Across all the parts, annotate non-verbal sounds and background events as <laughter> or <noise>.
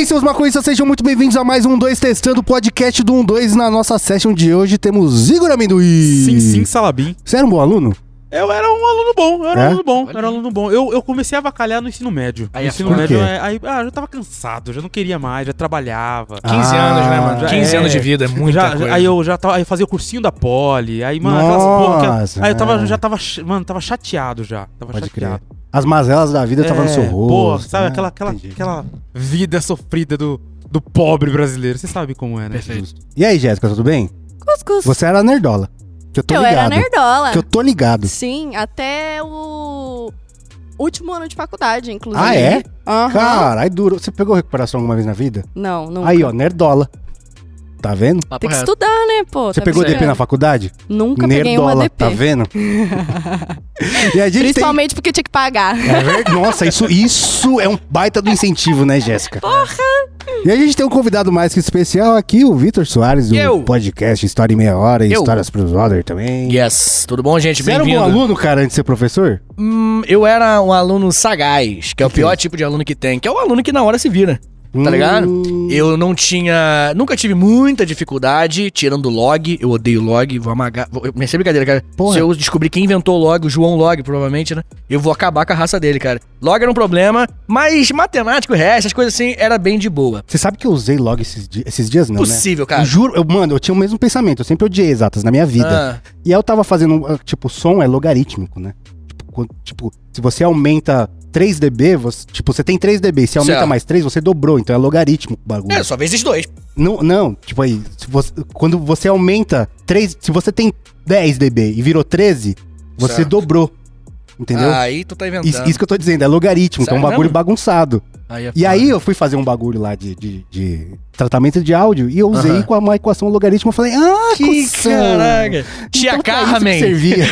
aí, seus maconhistas, sejam muito bem-vindos a mais um 2 Testando, o podcast do 12. Na nossa session de hoje temos Igor Amendoim. Sim, sim, Salabim. Você era um bom aluno? Eu era um aluno bom, eu era É? um aluno bom, eu era um aluno bom. Eu, eu comecei a avacalhar no ensino médio. Aí no é ensino foda. médio, Por quê? é, aí, ah, eu já tava cansado, já não queria mais, já trabalhava. 15 Ah, anos, né, mano? já 15 é. anos de vida, é muita já, coisa. aí eu já tava, aí eu fazia o cursinho da Poli, aí, mano, aquelas porra, aquela- Nossa, aí eu tava, é. já tava, ch- mano, tava chateado já, tava Pode crer. As mazelas da vida estavam no seu É, rosto. Pô, sabe né? aquela, aquela, Entendi. aquela vida sofrida do, do pobre brasileiro, você sabe como é, né? Perfeito. E aí, Jéssica, tudo bem? Cuscuz. Você era nerdola. Que eu tô eu ligado. era nerdola. Que eu tô ligado. Sim, até o último ano de faculdade, inclusive. Ah, é? Aham. Caralho, duro. Você pegou recuperação alguma vez na vida? Não, não. Aí, ó, nerdola. Tá vendo? Papo Tem que reto. estudar, né, pô? Você tá pegou. DP na faculdade? Nunca peguei uma DP. tá vendo? <laughs> e a gente tem... Principalmente porque tinha que pagar. É verdade. Nossa, isso, isso é um baita do incentivo, né, Jéssica? Porra! E a gente tem um convidado mais que especial aqui, o Vitor Soares, do Eu. podcast História em Meia Hora e Eu. Histórias pros Other também. Yes, tudo bom, gente? Você era um bom Bem-vindo. aluno, cara, antes de ser professor? Hum, eu era um aluno sagaz, que é o Que é pior isso? tipo de aluno que tem, que é o aluno que na hora se vira. Tá Hum. ligado? Eu não tinha. Nunca tive muita dificuldade tirando log. Eu odeio log. Vou amagar. Vou, eu- sem brincadeira, cara. Porra. Se eu descobrir quem inventou o log, o João Log, provavelmente, né? Eu vou acabar com a raça dele, cara. Log era um problema, mas matemático resto, essas coisas assim, era bem de boa. Você sabe que eu usei log esses, di- esses dias, não, Possível, né? cara. Eu juro, eu, mano, eu tinha o mesmo pensamento. Eu sempre odiei exatas na minha vida. Ah, E aí eu tava fazendo, ah, tipo, som é logarítmico, né? Tipo, tipo, se você aumenta 3 dB, você, tipo, você tem 3 dB, se aumenta Certo. mais 3, você dobrou, então é logarítmico o bagulho. é, só vezes dois. Não, não, tipo aí, se você- quando você aumenta 3, se você tem 10 dB e virou 13, você Certo. dobrou. Entendeu? Aí tu tá inventando. isso, isso que eu tô dizendo, é logaritmo, então é um bagulho mesmo? bagunçado. Aí é E aí eu fui fazer um bagulho lá de, de, de tratamento de áudio e eu usei Aham. com uma equação logaritmo. Eu falei, ah, Que cuzão. caraca. Tia Então isso que Carmen.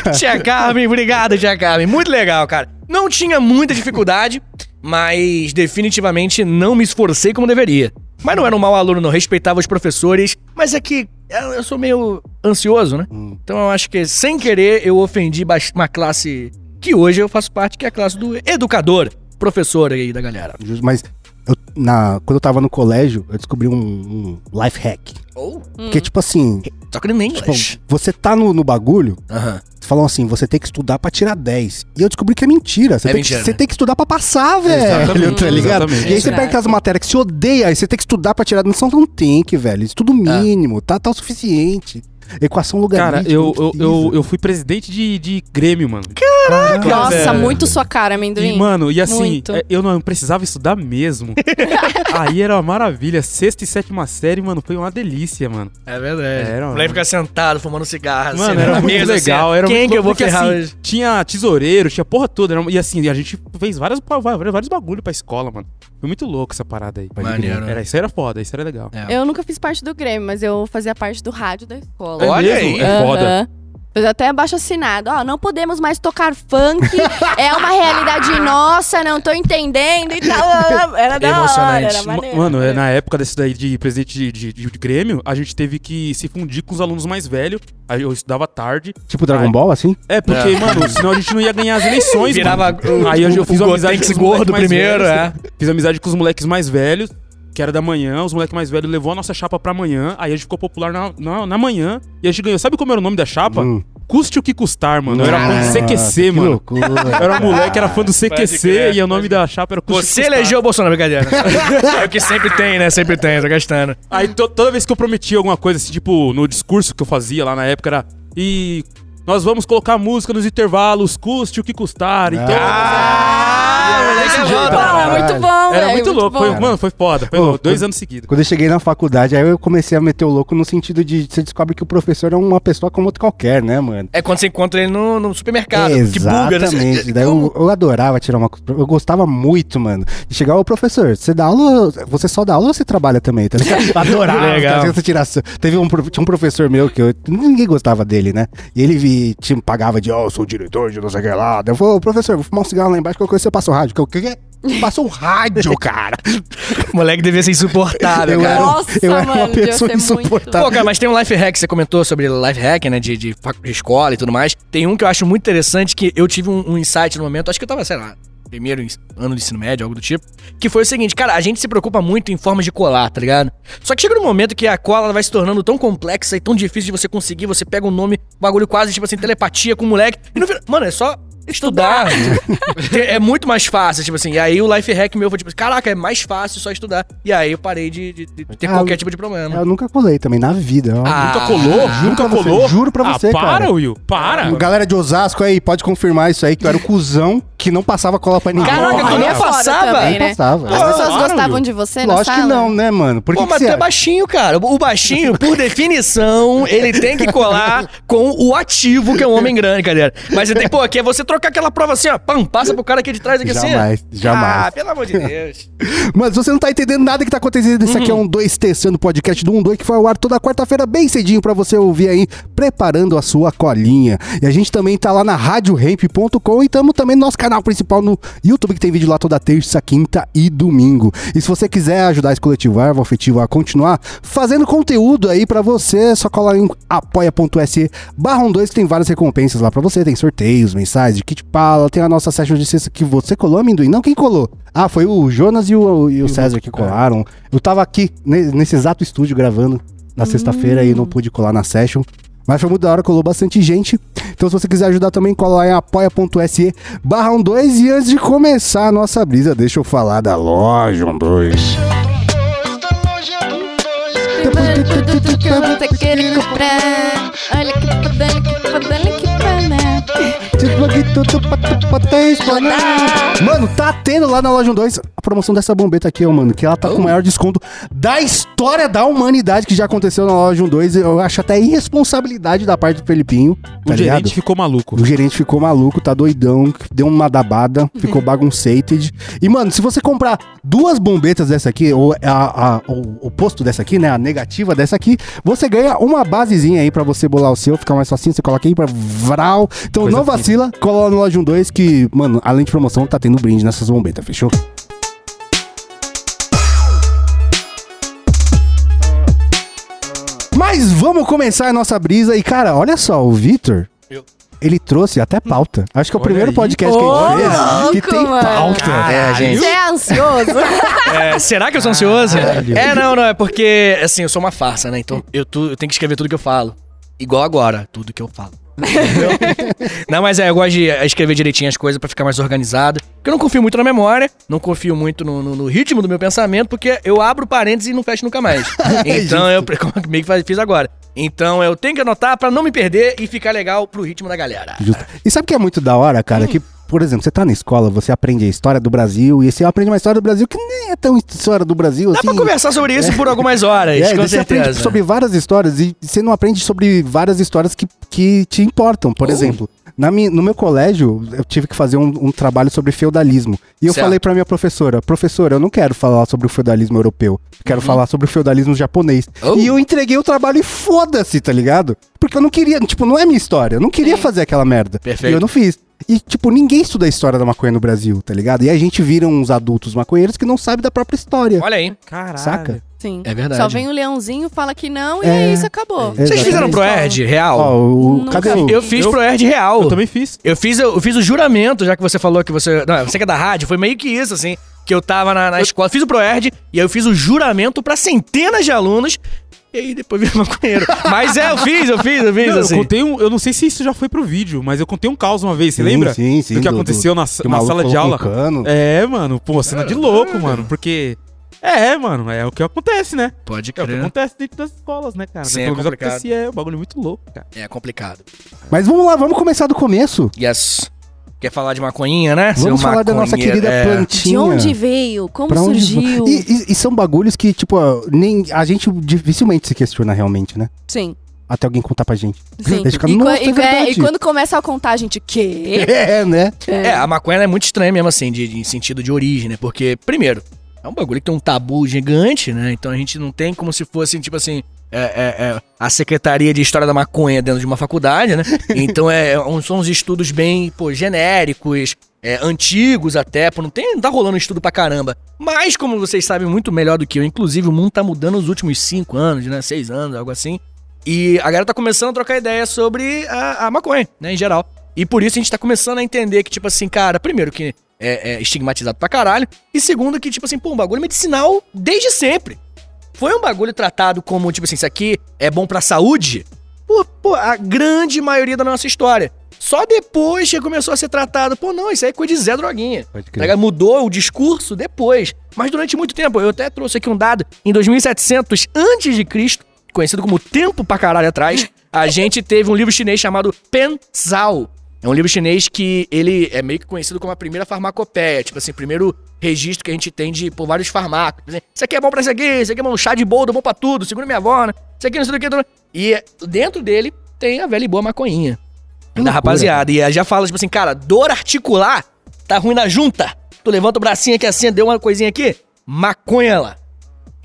<laughs> Tia Carmen, obrigado, Tia Carmen. Muito legal, cara. Não tinha muita dificuldade, mas definitivamente não me esforcei como deveria. Mas não era um mau aluno, não. Respeitava os professores. Mas é que eu sou meio ansioso, né? Hum. Então eu acho que, sem querer, eu ofendi uma classe que hoje eu faço parte, que é a classe do educador, professor aí da galera. Mas eu, na, quando eu tava no colégio, eu descobri um, um life hack. Ou, Porque, tipo assim, só que nem tipo, você tá no, no bagulho, Aham. falam assim, você tem que estudar pra tirar 10. E eu descobri que é mentira. Você, É tem, mentira, que, você né? tem que estudar pra passar, velho. Exatamente, Tá ligado? exatamente. E aí você pega aquelas matérias que você odeia, aí você tem que estudar pra tirar. Não não tem que, velho. Estudo mínimo, tá, tá o suficiente. Equação logarítmica. Cara, eu, eu, eu, eu fui presidente de, de Grêmio, mano. Nossa, velho. muito sua cara, amendoim. E, mano, e assim, Muito. é, eu não precisava estudar mesmo. <laughs> Aí era uma maravilha. Sexta e sétima série, mano, foi uma delícia, mano. É verdade. Era, mano. moleque ficar sentado, fumando cigarro. Mano, assim, era na muito mesa, assim, legal. Era Quem muito que eu vou porque, ferrar assim, hoje? Tinha tesoureiro, tinha porra toda. era- E assim, a gente fez várias, vários, vários bagulho pra escola, mano. Foi muito louco essa parada aí. Maneiro. Era, isso era foda, isso era legal. É. Eu nunca fiz parte do Grêmio, mas eu fazia parte do rádio da escola. É Olha mesmo? aí. É foda. Fiz até abaixo assinado. Ó, não podemos mais tocar funk. <laughs> é uma realidade nossa, não tô entendendo e tal. <laughs> Era da hora, Emocionante. era maneiro. Mano, é, na época desse daí de presidente de, de, de- Grêmio, a gente teve que se fundir com os alunos mais velhos. Aí eu estudava tarde. Tipo Dragon. Ball, assim? É, porque, É. mano, senão a gente não ia ganhar as eleições, Virava mano. o- Aí eu, o- eu fiz o uma amizade Gotenks com os moleques gordo mais primeiro, velhos, é. Fiz amizade com os moleques mais velhos, que era da manhã. Os moleques mais velhos levou a nossa chapa pra manhã. Aí a gente ficou popular na, na, na manhã. E a gente ganhou. Sabe como era o nome da chapa? Hum. Custe o que custar, mano. Eu era fã do CQC, que mano. loucura. Eu era moleque, era fã do CQC crer, e o nome da chapa era Custe o que Você elegeu o Bolsonaro, brincadeira. é o que sempre tem, né? Sempre tem, tô gastando. Aí to- toda vez que eu prometia alguma coisa, assim, tipo, no discurso que eu fazia lá na época, era. E nós vamos colocar música nos intervalos, custe o que custar. Então. Ah, moleque é jeito, bom, Bom, cara. muito bom, era velho, muito louco. bom. Foi, mano, foi foda. Foi Ô, louco. Dois quando- anos seguidos. Quando eu cheguei na faculdade, aí eu comecei a meter o louco no sentido de você descobre que o professor é uma pessoa como outra qualquer, né, mano? É quando você encontra ele no, no supermercado. Que buga, né? Exatamente. Daí eu, eu adorava tirar uma. Eu gostava muito, mano. De chegar, ô professor, você dá aula. Você só dá aula ou você trabalha também? Tá ligado? Eu <laughs> adorava Legal. fazer essa tiração. Teve um, prof- tinha um professor meu que eu, ninguém gostava dele, né? E ele vi, tinha, pagava de, ó, eu sou o diretor de não sei o que lá. Daí eu falei, ô professor, vou fumar um cigarro lá embaixo, qualquer coisa você passa o rádio. Que eu, que, que? Passou um rádio, <laughs> cara. O moleque devia ser insuportável, Eu cara. era, Nossa, eu era uma mano, devia pessoa ser muito. insuportável. Pô, cara, mas tem um life hack, você comentou sobre life hack, né, de, de, de escola e tudo mais. Tem um que eu acho muito interessante, que eu tive um, um insight no momento, acho que eu tava, sei lá, primeiro ano do ensino médio, algo do tipo. Que foi o seguinte, cara, a gente se preocupa muito em formas de colar, tá ligado? Só que chega num momento que a cola ela vai se tornando tão complexa e tão difícil de você conseguir, você pega um nome, um bagulho quase tipo assim, telepatia com o moleque. E no final, mano, é só estudar. <laughs> é muito mais fácil, tipo assim. E aí o life hack meu foi tipo, caraca, é mais fácil só estudar. E aí eu parei de, de- de ter Ah, qualquer tipo de problema. Eu nunca colei também, na vida. Ah, Nunca colou? juro Nunca pra você, colou? juro pra você, ah, para, cara. Will. Para. Galera de Osasco aí, pode confirmar isso aí, que eu era o cuzão que não passava cola pra ninguém. Caraca, tu não é passava? também, Não né? passava. As pessoas Claro, gostavam Will. de você na Lógico sala? que não, né, mano? Por que Pô, que mas tu é acha? baixinho, cara. O baixinho, por definição, ele tem que colar com o ativo, que é um homem grande, cadê? Mas você tem, pô, que é você trocar aquela prova assim, ó, pam, passa pro cara aqui de trás aqui assim. ó. Jamais, jamais. Ah, pelo amor de Deus. <laughs> Mas você não tá entendendo nada que tá acontecendo. Isso aqui é um 2 testando o podcast do 1 2 que foi ao ar toda quarta-feira, bem cedinho, pra você ouvir aí, preparando a sua colinha. E a gente também tá lá na radioramp.com e tamo também no nosso canal principal no YouTube, que tem vídeo lá toda terça, quinta e domingo. E se você quiser ajudar esse coletivo Arvo Afetivo a continuar fazendo conteúdo aí pra você, só colar em apoia.se barra 2 que tem várias recompensas lá pra você. Tem sorteios, mensais de kit pala, tem a nossa session de sexta que você colou, amendoim. Não, quem colou? Ah, foi o Jonas e o, e o César que colaram. Eu tava aqui, ne- nesse exato estúdio, gravando na sexta-feira e não pude colar na session. Mas foi muito da hora, colou bastante gente. Então, se você quiser ajudar também, cola lá em apoia.se barra 12. E antes de começar a nossa brisa, deixa eu falar da loja 12. Tudo que você quer comprar. Olha que foda, olha que foda, olha que. Mano, tá tendo lá na loja 2 a promoção dessa bombeta aqui, ó, mano. Que ela tá com o maior desconto da história da humanidade que já aconteceu na loja 2. Eu acho até irresponsabilidade da parte do Felipinho. Tá o ligado? gerente ficou maluco. O gerente ficou maluco, tá doidão, deu uma dabada, <laughs> ficou bagunçated. E, mano, se você comprar duas bombetas dessa aqui, ou a, a- o oposto dessa aqui, né? A negativa dessa aqui, você ganha uma basezinha aí pra você bolar o seu, ficar mais facinho, você coloca aí pra vral. Então Coisa não vacila, cola lá no Loja 2 que, mano, além de promoção, tá tendo brinde nessas bombetas, fechou? Mas vamos começar a nossa brisa e, cara, olha só, o Vitor, Eu. ele trouxe até pauta. Acho que é o Olha primeiro aí. podcast que a gente fez que louco, tem mano. pauta. É, gente. Você é ansioso? <laughs> É, será que eu sou ansioso? Caralho. É, não, não, é porque, assim, eu sou uma farsa, né? Então eu, tu- eu tenho que escrever tudo que eu falo. Igual agora, tudo que eu falo. <laughs> Não, mas é, eu gosto de escrever direitinho as coisas pra ficar mais organizado. Porque eu não confio muito na memória, não confio muito no, no- no ritmo do meu pensamento, porque eu abro parênteses e não fecho nunca mais. <laughs> Então eu <laughs> como meio que faz- fiz agora. Então eu tenho que anotar pra não me perder e ficar legal pro ritmo da galera. Justo. E sabe o que é muito da hora, cara? Hum. Que, por exemplo, você tá na escola, você aprende a história do Brasil, e você aprende uma história do Brasil que nem é tão história do Brasil Dá assim. pra conversar sobre isso por algumas horas, <laughs> É, com você aprende certeza. sobre várias histórias e você não aprende sobre várias histórias que, que te importam. Por Oh. exemplo, na minha, no meu colégio, eu tive que fazer um, um trabalho sobre feudalismo. E eu Certo. falei pra minha professora, professora, eu não quero falar sobre o feudalismo europeu, quero falar sobre o feudalismo japonês. Uhum. Oh. E eu entreguei o trabalho e foda-se, tá ligado? Porque eu não queria, tipo, não é minha história, eu não queria Sim. fazer aquela merda. Perfeito. E eu não fiz. E, tipo, ninguém estuda a história da maconha no Brasil, tá ligado? E a gente vira uns adultos maconheiros que não sabem da própria história. Olha aí. Caralho. Saca? Sim. É verdade. Só vem o leãozinho, fala que não, e É. isso, acabou. É. Vocês fizeram Exatamente. ProErd real? Ó, o, cadê o... Eu fiz Eu- ProErd real. Eu também fiz. Eu fiz, eu fiz o juramento, já que você falou que você. Não, você que é da rádio, foi meio que isso, assim. Que eu tava na, na escola, fiz o ProErd e aí eu fiz o juramento pra centenas de alunos. E aí depois virei maconheiro. Mas é, eu fiz, eu fiz, eu fiz, Não, assim. eu contei um. Eu não sei se isso já foi pro vídeo, mas eu contei um caos uma vez, você Sim, lembra? sim, sim, Do que do- aconteceu na, que na sala de aula. um cano. É, mano, pô, cena de louco, mano. Porque. É, mano, é o que acontece, né? Pode É o que crer. acontece dentro das escolas, né, cara? Sim, é complicado. acontecia, é um bagulho muito louco, cara. É complicado. Mas vamos lá, vamos começar do começo. Yes. Quer falar de maconhinha, né? Vamos Seu falar da nossa querida é. plantinha. De onde veio? Como Pra surgiu? E, e- e são bagulhos que, tipo, nem a gente dificilmente se questiona realmente, né? Sim, Até alguém contar pra gente. sim. <laughs> Fica, e, "Nossa, qua- é e- é, verdade." e quando começa a contar, a gente, quê? <laughs> É, né? É, a maconha é muito estranha mesmo, assim, de, de sentido de origem, né? Porque, primeiro, é um bagulho que tem um tabu gigante, né? Então a gente não tem como se fosse, tipo assim, é, é, é, a Secretaria de História da Maconha dentro de uma faculdade, né? <laughs> Então é, é são uns estudos bem, pô, genéricos, é, antigos até, pô, não, tem, não tá rolando estudo pra caramba. Mas, como vocês sabem muito melhor do que eu, inclusive o mundo tá mudando nos últimos cinco anos, né? Seis anos, algo assim. E a galera tá começando a trocar ideia sobre a, a maconha, né, em geral. E por isso a gente tá começando a entender que, tipo assim, cara, primeiro que é, é, estigmatizado pra caralho. E segundo, que, tipo assim, pô, um bagulho medicinal desde sempre. Foi um bagulho tratado como, tipo assim, isso aqui é bom pra saúde? Pô, pô, a grande maioria da nossa história. Só depois que começou a ser tratado, pô, não, isso aí é coisa de Zé Droguinha. Pode Tá? Mudou o discurso depois. Mas durante muito tempo, eu até trouxe aqui um dado, em 2700 antes de Cristo, conhecido como tempo pra caralho atrás, a gente teve um livro chinês chamado Penzal. É um livro chinês que ele é meio que conhecido como a primeira farmacopeia, tipo assim, primeiro registro que a gente tem de por vários farmacos. Exemplo, Isso aqui é bom pra isso aqui, isso aqui é bom, chá de boldo, bom pra tudo, segura minha avó, né? Isso aqui não sei do que. E dentro dele tem a velha e boa maconhinha. Que da loucura, rapaziada. E aí já fala, tipo assim, cara, dor articular tá ruim na junta. Tu levanta o bracinho aqui assim, deu uma coisinha aqui, maconha lá.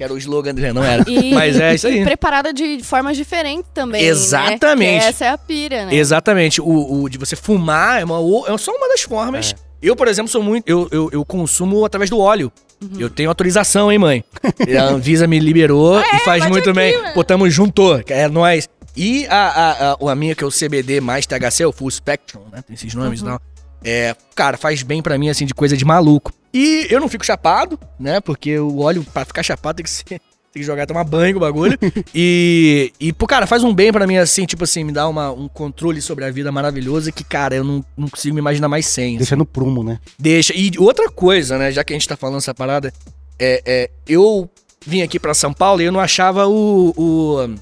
Que era o slogan dele, não era. E, <laughs> Mas é isso e aí. preparada de formas diferentes também. né? Exatamente. Que essa é a pira, né? Exatamente. O, o de você fumar é, uma, é só uma das formas. Eu, por exemplo, sou muito. Eu, eu, eu consumo através do óleo. Uhum. Eu tenho autorização, hein, mãe? <laughs> A Anvisa me liberou e faz bate muito aqui, bem. mano. Pô, tamo junto. É nóis. E a, a, a, a minha, que é o CBD mais THC, o Full Spectrum, né? Tem esses nomes Uhum. e tal. É, cara, faz bem pra mim, assim, de coisa de maluco. E eu não fico chapado, né? Porque o óleo, pra ficar chapado, tem que ser. <laughs> Tem que jogar, tomar banho com o bagulho. <laughs> e, e, pô, cara, faz um bem pra mim, assim, tipo assim, me dá uma, um controle sobre a vida maravilhoso que, cara, eu não, não consigo me imaginar mais sem. assim. Deixa no prumo, né? Deixa. E outra coisa, né? Já que a gente tá falando essa parada, é, é, eu vim aqui pra São Paulo e eu não achava o, o-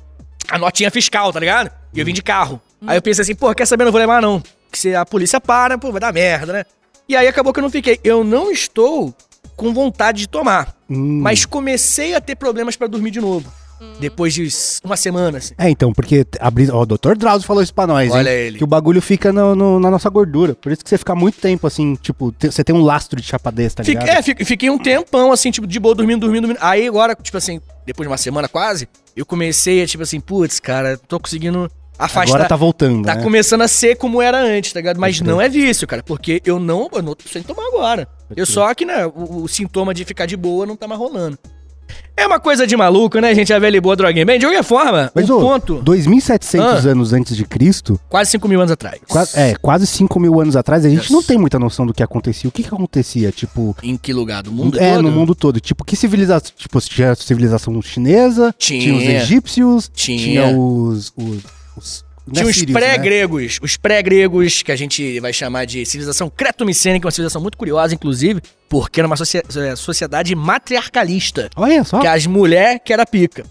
a notinha fiscal, tá ligado? E eu vim de carro. Aí eu pensei assim, pô, quer saber? Não vou levar, não. Que se a polícia para, pô, vai dar merda, né? E aí acabou que eu não fiquei. Eu não estou com vontade de tomar. Hum. Mas comecei a ter problemas pra dormir de novo. Depois de uma semana, assim. É, então, porque a brisa, ó, o Dr. Drauzio falou isso pra nós, Olha hein? ele. Que o bagulho fica no- no- na nossa gordura. Por isso que você fica muito tempo, assim, tipo, te- você tem um lastro de chapadez, tá Fique- ligado? é, fiquei, fiquei um tempão, assim, tipo, de boa, dormindo, dormindo, dormindo. Aí agora, tipo assim, depois de uma semana quase, eu comecei a, tipo assim, putz, cara, tô conseguindo afastar. Agora tá voltando, Tá né? começando a ser como era antes, tá ligado? Mas crer. não é vício, cara, porque eu não, eu não tô sem tomar agora. Eu só que, né, o, o sintoma de ficar de boa não tá mais rolando. É uma coisa de maluco, né, gente? A velha e boa droguinha. Bem, de qualquer forma, Mas, o ô, ponto, 2700 Ah. anos antes de Cristo, quase 5 mil anos atrás. é, quase 5 mil anos atrás, a gente Yes. não tem muita noção do que acontecia. O que que acontecia, tipo... Em que lugar? Do mundo é, todo? no mundo todo. Tipo, que civilização... Tipo, tinha a civilização chinesa, Tinha. os egípcios, Tinha. tinha, os... os, os é Tinha os sírios, né? pré-gregos, os pré-gregos, que a gente vai chamar de civilização cretomicênica, uma civilização muito curiosa, inclusive, porque era uma eh, sociedade matriarcalista. Olha só. Que as mulheres que era pica,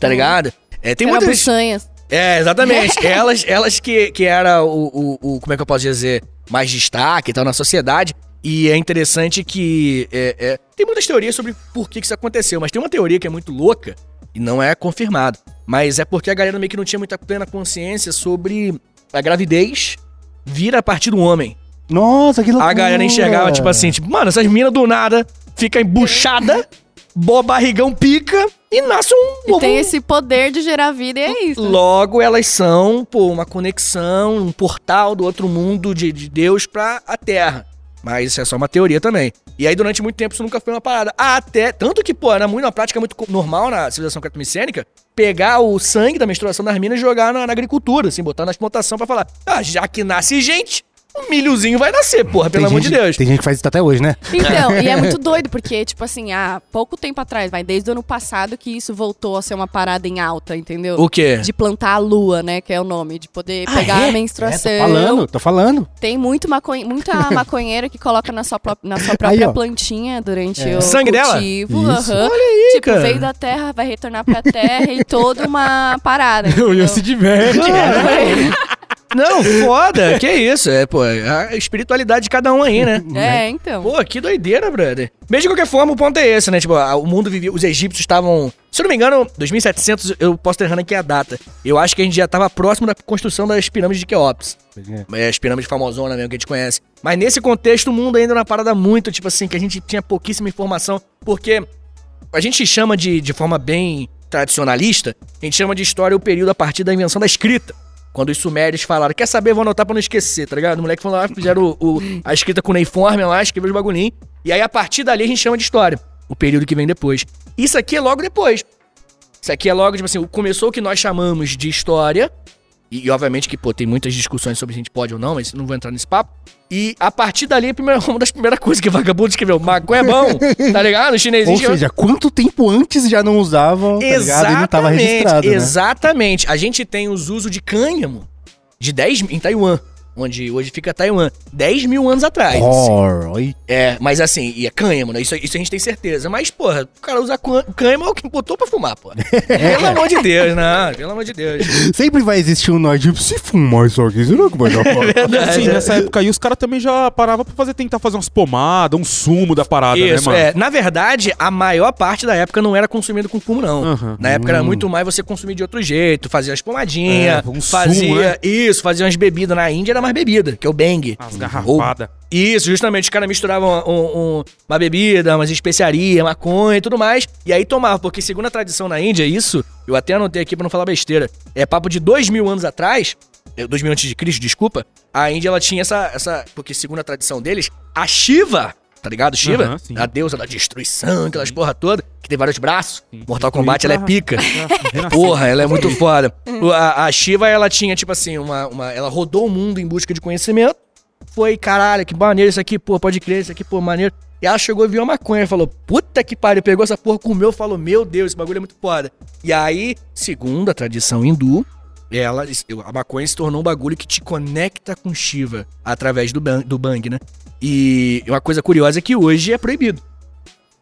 tá ligado? É, tem Era muitas... buçanhas. É, exatamente. <laughs> elas, elas que, que era o, o, o- Como é que eu posso dizer? Mais destaque e tal na sociedade. E é interessante que. é, é, tem muitas teorias sobre por que, que isso aconteceu, mas tem uma teoria que é muito louca e não é confirmado. Mas é porque a galera meio que não tinha muita plena consciência sobre a gravidez vir a partir do homem. Nossa, que loucura. A galera enxergava, tipo assim, tipo, mano, essas minas do nada fica embuchada, bo barrigão pica e nasce um E tem esse poder de gerar vida e é isso. Logo, elas são, pô, uma conexão, um portal do outro mundo de, de Deus pra a Terra. Mas isso é só uma teoria também. E aí, durante muito tempo, isso nunca foi uma parada. Até, tanto que, pô, era muito uma prática muito normal na civilização cretomicênica, pegar o sangue da menstruação das minas e jogar na, na agricultura, assim, botar na explotação pra falar, ah, já que nasce gente, um milhozinho vai nascer, porra, pelo Tem amor de gente- Deus. Tem gente que faz isso até hoje, né? Então, e é muito <laughs> doido, porque, tipo assim, há pouco tempo atrás, vai, desde o ano passado que isso voltou a ser uma parada em alta, entendeu? O quê? De plantar a lua, né? Que é o nome, de poder pegar é? a menstruação. É, tô falando, tô falando. Tem muito maconhe... muita <laughs> maconheira que coloca na sua, na sua própria Aí, plantinha durante É. o Sangue dela? cultivo. Isso. aham. Olha aí, Tipo, cara. veio da terra, vai retornar pra terra e toda uma parada. <laughs> O entendeu? Will se diverte. Não, foda, que isso, é, pô, a espiritualidade de cada um aí, né? É, então. Pô, que doideira, brother. Mas de qualquer forma, o ponto é esse, né? Tipo, o mundo vivia. Os egípcios estavam. Se eu não me engano, 2700, eu posso estar errando aqui a data. Eu acho que a gente já tava próximo da construção das pirâmides de Keops. É, As pirâmides famosona mesmo que a gente conhece. Mas nesse contexto, o mundo ainda era uma parada muito, tipo assim, que a gente tinha pouquíssima informação. Porque a gente chama de, de forma bem tradicionalista, a gente chama de história o período a partir da invenção da escrita. Quando os sumérios falaram, quer saber, vou anotar pra não esquecer, tá ligado? O moleque falou lá, fizeram o- o- a escrita cuneiforme lá, escreveu os bagulhinhos. E aí, a partir dali, a gente chama de história. O período que vem depois. Isso aqui é logo depois. Isso aqui é logo, tipo assim, começou o que nós chamamos de história. E, e, obviamente que, pô, tem muitas discussões sobre se a gente pode ou não, mas não vou entrar nesse papo. E a partir dali, a primeira, <laughs> uma das primeiras coisas que vagabundo escreveu, maconha é bom, tá ligado? O chinesinho Ou seja, quanto tempo antes já não usavam, tá ligado? E não tava registrado, né? Exatamente. A gente tem os usos de cânhamo de 10 em Taiwan onde hoje fica Taiwan, 10 mil anos atrás. Oh, assim. É, mas assim, e é cânhamo, né? Isso, isso a gente tem certeza. Mas, porra, o cara usa cânhamo é o que botou pra fumar, porra. pelo amor de Deus, não, pelo amor de Deus. <laughs> Sempre vai existir um nórdico, se fumar isso aqui, será que vai dar <laughs> é Sim, nessa época aí os caras também já paravam pra fazer, tentar fazer umas pomadas, um sumo da parada, né, isso, né, mano? É. Na verdade, a maior parte da época não era consumido com fumo, não. Uhum. Na época hum. era muito mais você consumir de outro jeito, fazia as pomadinhas, é, um fazia... Sumo, né? Isso, fazia umas bebidas. Na Índia era mais bebida, que é o bang. As garrafadas. Isso, justamente, os caras misturavam um, um, uma bebida, umas especiarias, maconha e tudo mais, e aí tomavam, porque segundo a tradição na Índia, isso, eu até anotei aqui pra não falar besteira, é papo de dois mil anos atrás, é, dois mil antes de Cristo, desculpa, a Índia, ela tinha essa, essa, porque segundo a tradição deles, a Shiva, tá ligado? Shiva, uhum, a deusa da destruição, aquelas porra toda, que tem vários braços. Sim. Mortal Kombat, ela é pica. porra, ela é muito foda. A, a Shiva, ela tinha, tipo assim, uma, uma. Ela rodou o mundo em busca de conhecimento. Foi, caralho, que maneiro isso aqui, pô, pode crer, isso aqui, pô, maneiro. E ela chegou e viu a maconha e falou: Puta que pariu, pegou essa porra, comeu, falou: Meu Deus, esse bagulho é muito foda. E aí, segundo a tradição hindu, ela, a maconha se tornou um bagulho que te conecta com Shiva através do, bang, do bang, né? E uma coisa curiosa é que hoje é proibido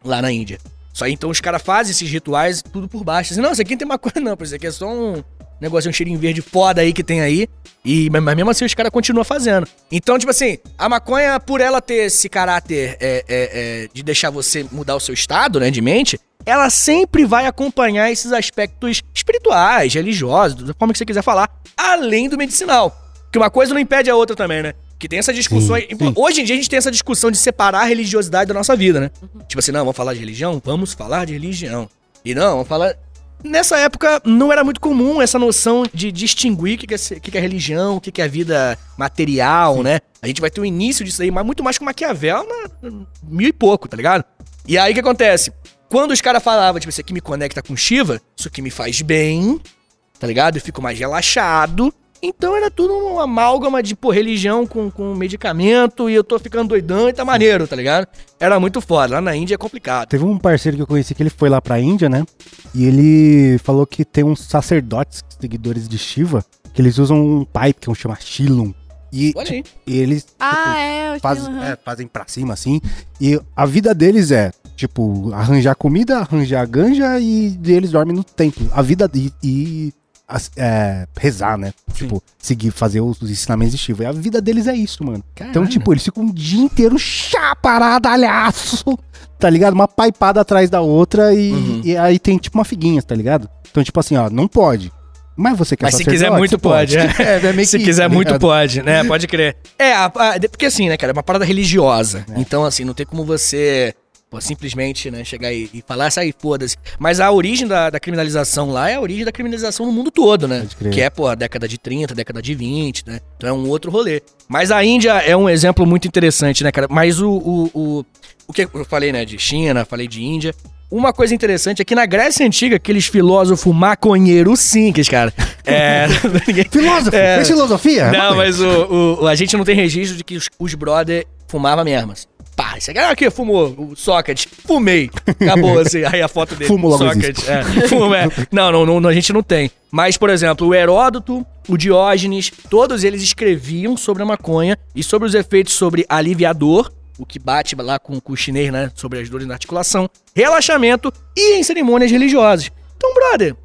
lá na Índia. Só então os caras fazem esses rituais tudo por baixo. Assim, não, isso aqui não tem maconha, não, isso aqui é só um negócio, um cheirinho verde foda aí que tem aí. E, mas mesmo assim os caras continuam fazendo. Então, tipo assim, a maconha, por ela ter esse caráter é, é, é, de deixar você mudar o seu estado, né, de mente, ela sempre vai acompanhar esses aspectos espirituais, religiosos, da forma que você quiser falar, além do medicinal. Que uma coisa não impede a outra também, né? Que tem essa discussão. Sim, sim. Hoje em dia a gente tem essa discussão de separar a religiosidade da nossa vida, né? Uhum. Tipo assim, não, vamos falar de religião? Vamos falar de religião. E não, vamos falar. Nessa época não era muito comum essa noção de distinguir o que, é, que, é religião, o que, é vida material, Sim. né? A gente vai ter o início disso aí, mas muito mais com Maquiavel, na, mil e pouco, tá ligado? E aí o que acontece? Quando os caras falavam, tipo, isso aqui me conecta com Shiva, isso aqui me faz bem, tá ligado? Eu fico mais relaxado. Então era tudo uma amálgama de, pô, religião com, com medicamento e eu tô ficando doidão e tá maneiro, tá ligado? Era muito foda. Lá na Índia é complicado. Teve um parceiro que eu conheci que ele foi lá pra Índia, né? E ele falou que tem uns sacerdotes, seguidores de Shiva, que eles usam um pipe que chama Shilum. E, tipo, e eles ah, tipo, é, faz, é, fazem pra cima assim. E a vida deles é, tipo, arranjar comida, arranjar ganja e eles dormem no templo. A vida. E, e é, rezar, né? Sim. Tipo, seguir, fazer os, os, ensinamentos de Shiva. E a vida deles é isso, mano. Caralho. Então, tipo, eles ficam um dia inteiro chaparadalhaço, tá ligado? Uma paipada atrás da outra e, uhum. e aí tem tipo uma figuinha, tá ligado? Então, tipo assim, ó, não pode. Mas você quer Mas se quiser muito pode. pode. <laughs> É. É, se quiser tá muito pode, né? Pode crer. É, a, a, porque assim, né, cara, é uma parada religiosa. É. Então, assim, não tem como você Pô, simplesmente, né, chegar e, e falar, sai, foda-se. Mas a origem da, da, criminalização lá é a origem da criminalização no mundo todo, né? Que é, pô, a década de 30, década de 20, né? Então é um outro rolê. Mas a Índia é um exemplo muito interessante, né, cara? Mas o, o, o, o que eu falei, né, de China, falei de Índia. Uma coisa interessante é que na Grécia Antiga, aqueles filósofos maconheiros simples, cara. <laughs> É. <laughs> Filósofo? É... Fez filosofia? Não, mas o, o, a gente não tem registro de que os, os brother fumavam mesmo. Pá, esse aqui, fumou, o Sócrates. Fumei. Acabou, assim. Aí a foto dele. Fumo logo Sócrates. É, fumo, é. Não, não, não, a gente não tem. Mas, por exemplo, o Heródoto, o Diógenes, todos eles escreviam sobre a maconha e sobre os efeitos sobre aliviador, o que bate lá com, com o chinês, né? Sobre as dores na articulação, relaxamento e em cerimônias religiosas. Então, brother,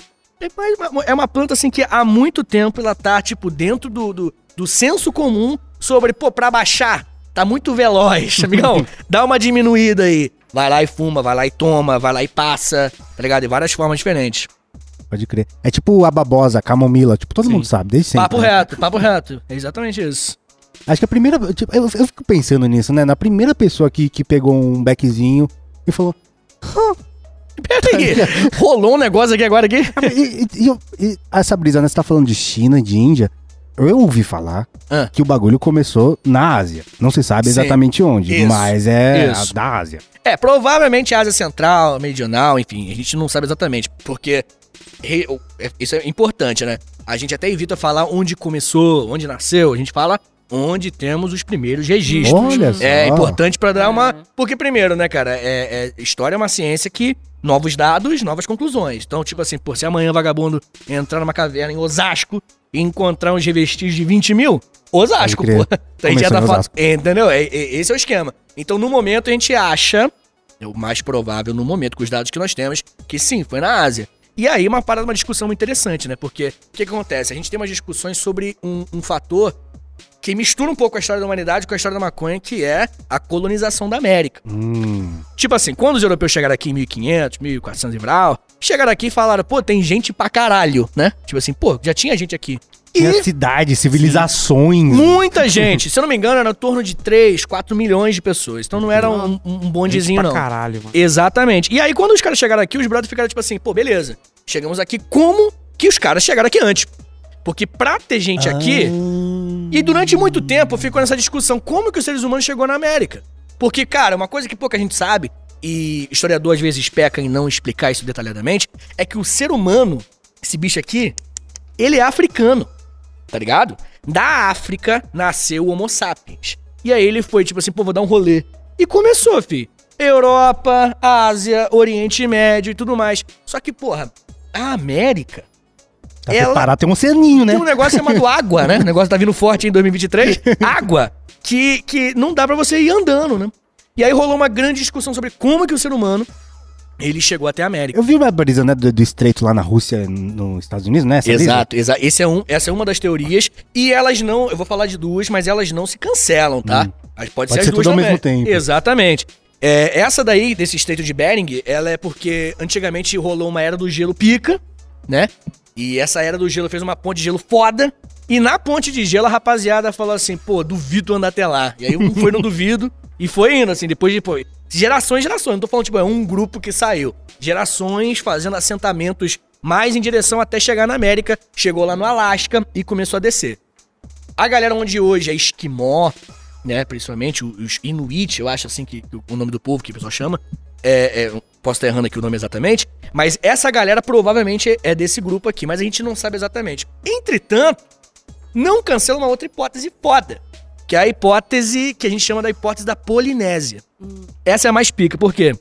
é, uma, é uma planta assim que há muito tempo ela tá, tipo, dentro do, do, do senso comum sobre, pô, pra baixar tá muito veloz, <laughs> amigão. Dá uma diminuída aí. Vai lá e fuma, vai lá e toma, vai lá e passa, tá ligado? De várias formas diferentes. Pode crer. É tipo a babosa, a camomila, tipo, todo Sim. mundo sabe, desde sempre. Papo né? reto, papo reto. É exatamente isso. Acho que a primeira. Tipo, eu, eu, fico pensando nisso, né? Na primeira pessoa que, que pegou um beckzinho e falou. <laughs> Peraí, rolou um negócio aqui agora aqui? <laughs> E, e, e, essa brisa, né? Você tá falando de China, de Índia eu ouvi falar ah. que o bagulho começou na Ásia. Não se sabe exatamente Sim. onde, Isso. mas é da Ásia. É, provavelmente Ásia Central, Meridional, enfim, a gente não sabe exatamente, porque é, isso é importante, né? A gente até evita falar onde começou, onde nasceu. A gente fala onde temos os primeiros registros. Olha só. É importante pra dar uma. Porque, primeiro, né, cara, é, é- história é uma ciência que. Novos dados, novas conclusões. Então, tipo assim, pô, se amanhã vagabundo entrar numa caverna em Osasco e encontrar uns revestígios de 20 mil, Osasco, pô. crer. A gente já tá falando. Entendeu? É- é- esse é o esquema. Então, no momento, a gente acha, é o mais provável no momento, com os dados que nós temos, que sim, foi na Ásia. E aí, uma parada, uma discussão muito interessante, né? Porque o que, que acontece? A gente tem umas discussões sobre um, um fator que mistura um pouco a história da humanidade com a história da maconha, que é a colonização da América. Hum. Tipo assim, quando os europeus chegaram aqui em 1500, 1400 e brau, chegaram aqui e falaram, pô, tem gente pra caralho, né? Tipo assim, pô, já tinha gente aqui. Tinha E cidades, civilizações. muita <laughs> gente, se eu não me engano, era em torno de 3, 4 milhões de pessoas. Então não era um, um bondezinho, pra não. caralho, mano. Exatamente. E aí, quando os caras chegaram aqui, os brothers ficaram tipo assim, pô, beleza. Chegamos aqui como que os caras chegaram aqui antes? Porque pra ter gente aqui. E durante muito tempo ficou nessa discussão: como que os seres humanos chegou na América? Porque, cara, uma coisa que pouca gente sabe, e historiador às vezes peca em não explicar isso detalhadamente, é que o ser humano, esse bicho aqui, ele é africano. Tá ligado? Da África nasceu o Homo sapiens. E aí ele foi tipo assim, pô, vou dar um rolê. E começou, fi. Europa, Ásia, Oriente Médio e tudo mais. Só que, porra, a América Tá ela- preparado, tem um oceaninho, né? tem um negócio chamado água, né? O negócio tá vindo forte em 2023. água. Que, que não dá pra você ir andando, né? E aí rolou uma grande discussão sobre como que o ser humano ele chegou até a América. Eu vi uma brisa, né, do, do estreito lá na Rússia, nos Estados Unidos, né? essa? Exato, exato. Esse é um, essa é uma das teorias. E elas não. Eu vou falar de duas, mas elas não se cancelam, tá? Mas Pode, Hum. Pode ser as ser duas tudo ao mesmo tempo. Exatamente. É, essa daí, desse estreito de Bering, ela é porque antigamente rolou uma era do gelo pica, né? E essa era do gelo fez uma ponte de gelo foda. E na ponte de gelo a rapaziada falou assim: pô, duvido andar até lá. E aí foi no duvido e foi indo, assim, depois de. Pô, gerações, gerações. Não tô falando, tipo, é um grupo que saiu. Gerações fazendo assentamentos mais em direção até chegar na América. Chegou lá no Alasca e começou a descer. A galera onde hoje é esquimó, né, principalmente os Inuit, eu acho assim que, que o nome do povo que o pessoal chama. É, é, posso estar errando aqui o nome exatamente, mas essa galera provavelmente é desse grupo aqui, mas a gente não sabe exatamente. Entretanto, não cancela uma outra hipótese foda, que é a hipótese que a gente chama da hipótese da Polinésia. Essa é a mais pica, por quê?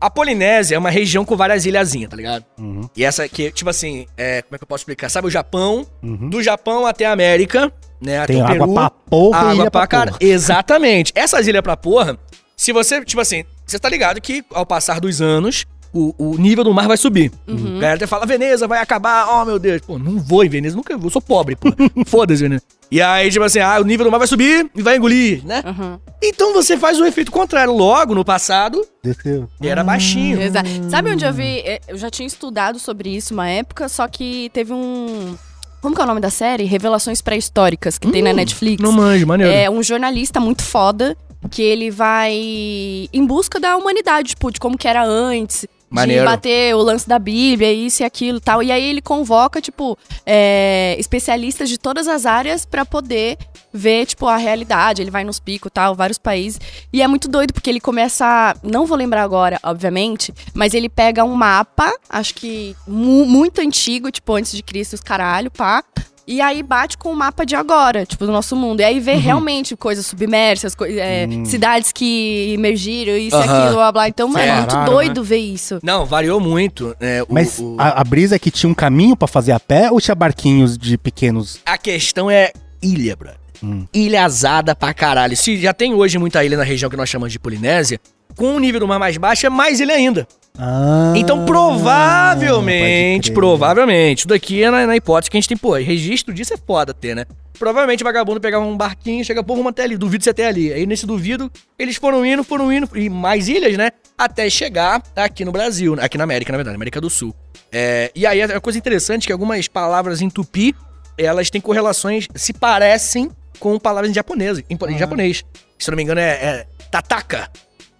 A Polinésia é uma região com várias ilhazinhas, tá ligado? Uhum. E essa aqui, tipo assim, é, como é que eu posso explicar? Sabe o Japão? Uhum. Do Japão até a América, né? Até Tem o água Peru. pra porra água ilha pra pra cara. Exatamente. Essas ilhas pra porra, se você, tipo assim, você tá ligado que ao passar dos anos, o, o nível do mar vai subir. Uhum. A galera até fala, Veneza vai acabar, oh meu Deus. Pô, não vou em Veneza, nunca vou, eu sou pobre, pô. <laughs> Foda-se, Veneza. E aí, tipo assim, ah, o nível do mar vai subir e vai engolir, né? Uhum. Então você faz o efeito contrário. Logo, no passado, Desceu. era baixinho. Exato. Sabe onde eu vi? É, Eu já tinha estudado sobre isso uma época, só que teve um. Como que é o nome da série? Revelações Pré-Históricas, que tem na Netflix. Não manjo, maneiro. É um jornalista muito foda que ele vai em busca da humanidade, tipo, de como que era antes. Maneiro. De bater o lance da Bíblia, isso e aquilo e tal. E aí ele convoca, tipo, é, especialistas de todas as áreas pra poder ver, tipo, a realidade. Ele vai nos picos e tal, vários países. E é muito doido, porque ele começa. Não vou lembrar agora, obviamente, mas ele pega um mapa, acho que mu- muito antigo, tipo, antes de Cristo, os caralho, pá. E aí bate com o mapa de agora, tipo, do nosso mundo. E aí vê realmente coisas submersas, coi- é, cidades que emergiram, isso e Aham. aquilo, blá blá. Então, é muito Caralho, doido ver isso. Não, variou muito. né, o- Mas o- A, a brisa é que tinha um caminho pra fazer a pé ou tinha barquinhos de pequenos? A questão é ilha, brother. Hum. Ilha azada pra caralho. Se já tem hoje muita ilha na região que nós chamamos de Polinésia, com o nível do mar mais baixo é mais ilha ainda. Ah, Então, provavelmente, provavelmente, isso daqui é na, na hipótese que a gente tem, pô, registro disso é foda ter, né? Provavelmente o vagabundo pegava um barquinho, chega, pô, vamos até ali, duvido você até ali. Aí nesse duvido, eles foram indo, foram indo, e mais ilhas, né? Até chegar aqui no Brasil, aqui na América, na verdade, América do Sul. É, e aí a coisa interessante é que algumas palavras em tupi, elas têm correlações, se parecem com palavras em japonês. Em, em japonês. Se eu não me engano, é, é tataka.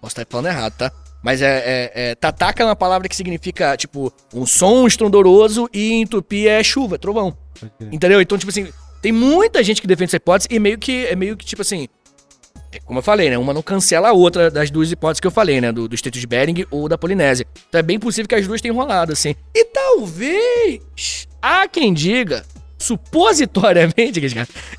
Posso estar falando errado, tá? Mas é, é, é- Tataka é uma palavra que significa, tipo, um som estrondoroso e em tupi é chuva, trovão. Entendeu? Então, tipo assim, tem muita gente que defende essa hipótese e meio que, é meio que, tipo assim. é Como eu falei, né? Uma não cancela a outra das duas hipóteses que eu falei, né? Do, do Estreito de Bering ou da Polinésia. Então é bem possível que as duas tenham rolado, assim. E talvez. Há quem diga, supositoriamente,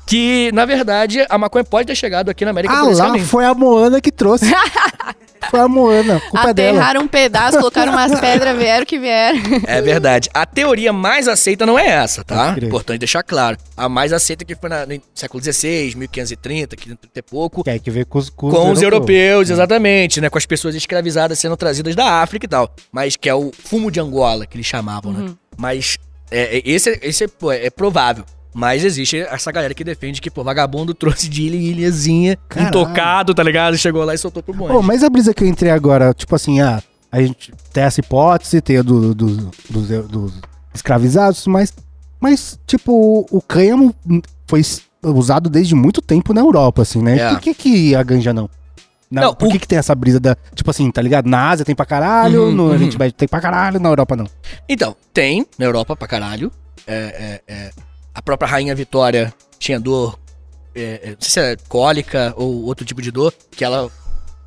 que, na verdade, a maconha pode ter chegado aqui na América Ah por esse lá, caminho. foi a Moana que trouxe. <laughs> foi a Moana, culpa dela. Aterraram um pedaço, colocaram umas pedras, vieram que vieram. É verdade. A teoria mais aceita não é essa, tá? Importante deixar claro. A mais aceita que foi na- no século XVI, 1530, 530 e pouco. Que aí que ver com os, com Com os europeus, exatamente, né? Com as pessoas escravizadas sendo trazidas da África e tal. Mas que é o fumo de Angola, que eles chamavam, né? Mas é, é- esse, esse é, é provável. Mas existe essa galera que defende que, pô, vagabundo trouxe de ilha em ilhazinha, Caralho. intocado, tá ligado? Chegou lá e soltou pro bonde. Pô, mas a brisa que eu entrei agora, tipo assim, ah, a gente tem essa hipótese, tem a do, do- dos, dos escravizados, mas, mas tipo, o cânhamo foi usado desde muito tempo na Europa, assim, né? É. Por que que a ganja não? Não, Não, por o- que que tem essa brisa da, tipo assim, tá ligado? Na Ásia tem pra caralho, Uhum, no uhum. Oriente Médio tem pra caralho, na Europa não. Então, tem na Europa pra caralho. É, é, é. A própria Rainha Vitória tinha dor, é, é, não sei se é cólica ou outro tipo de dor, que ela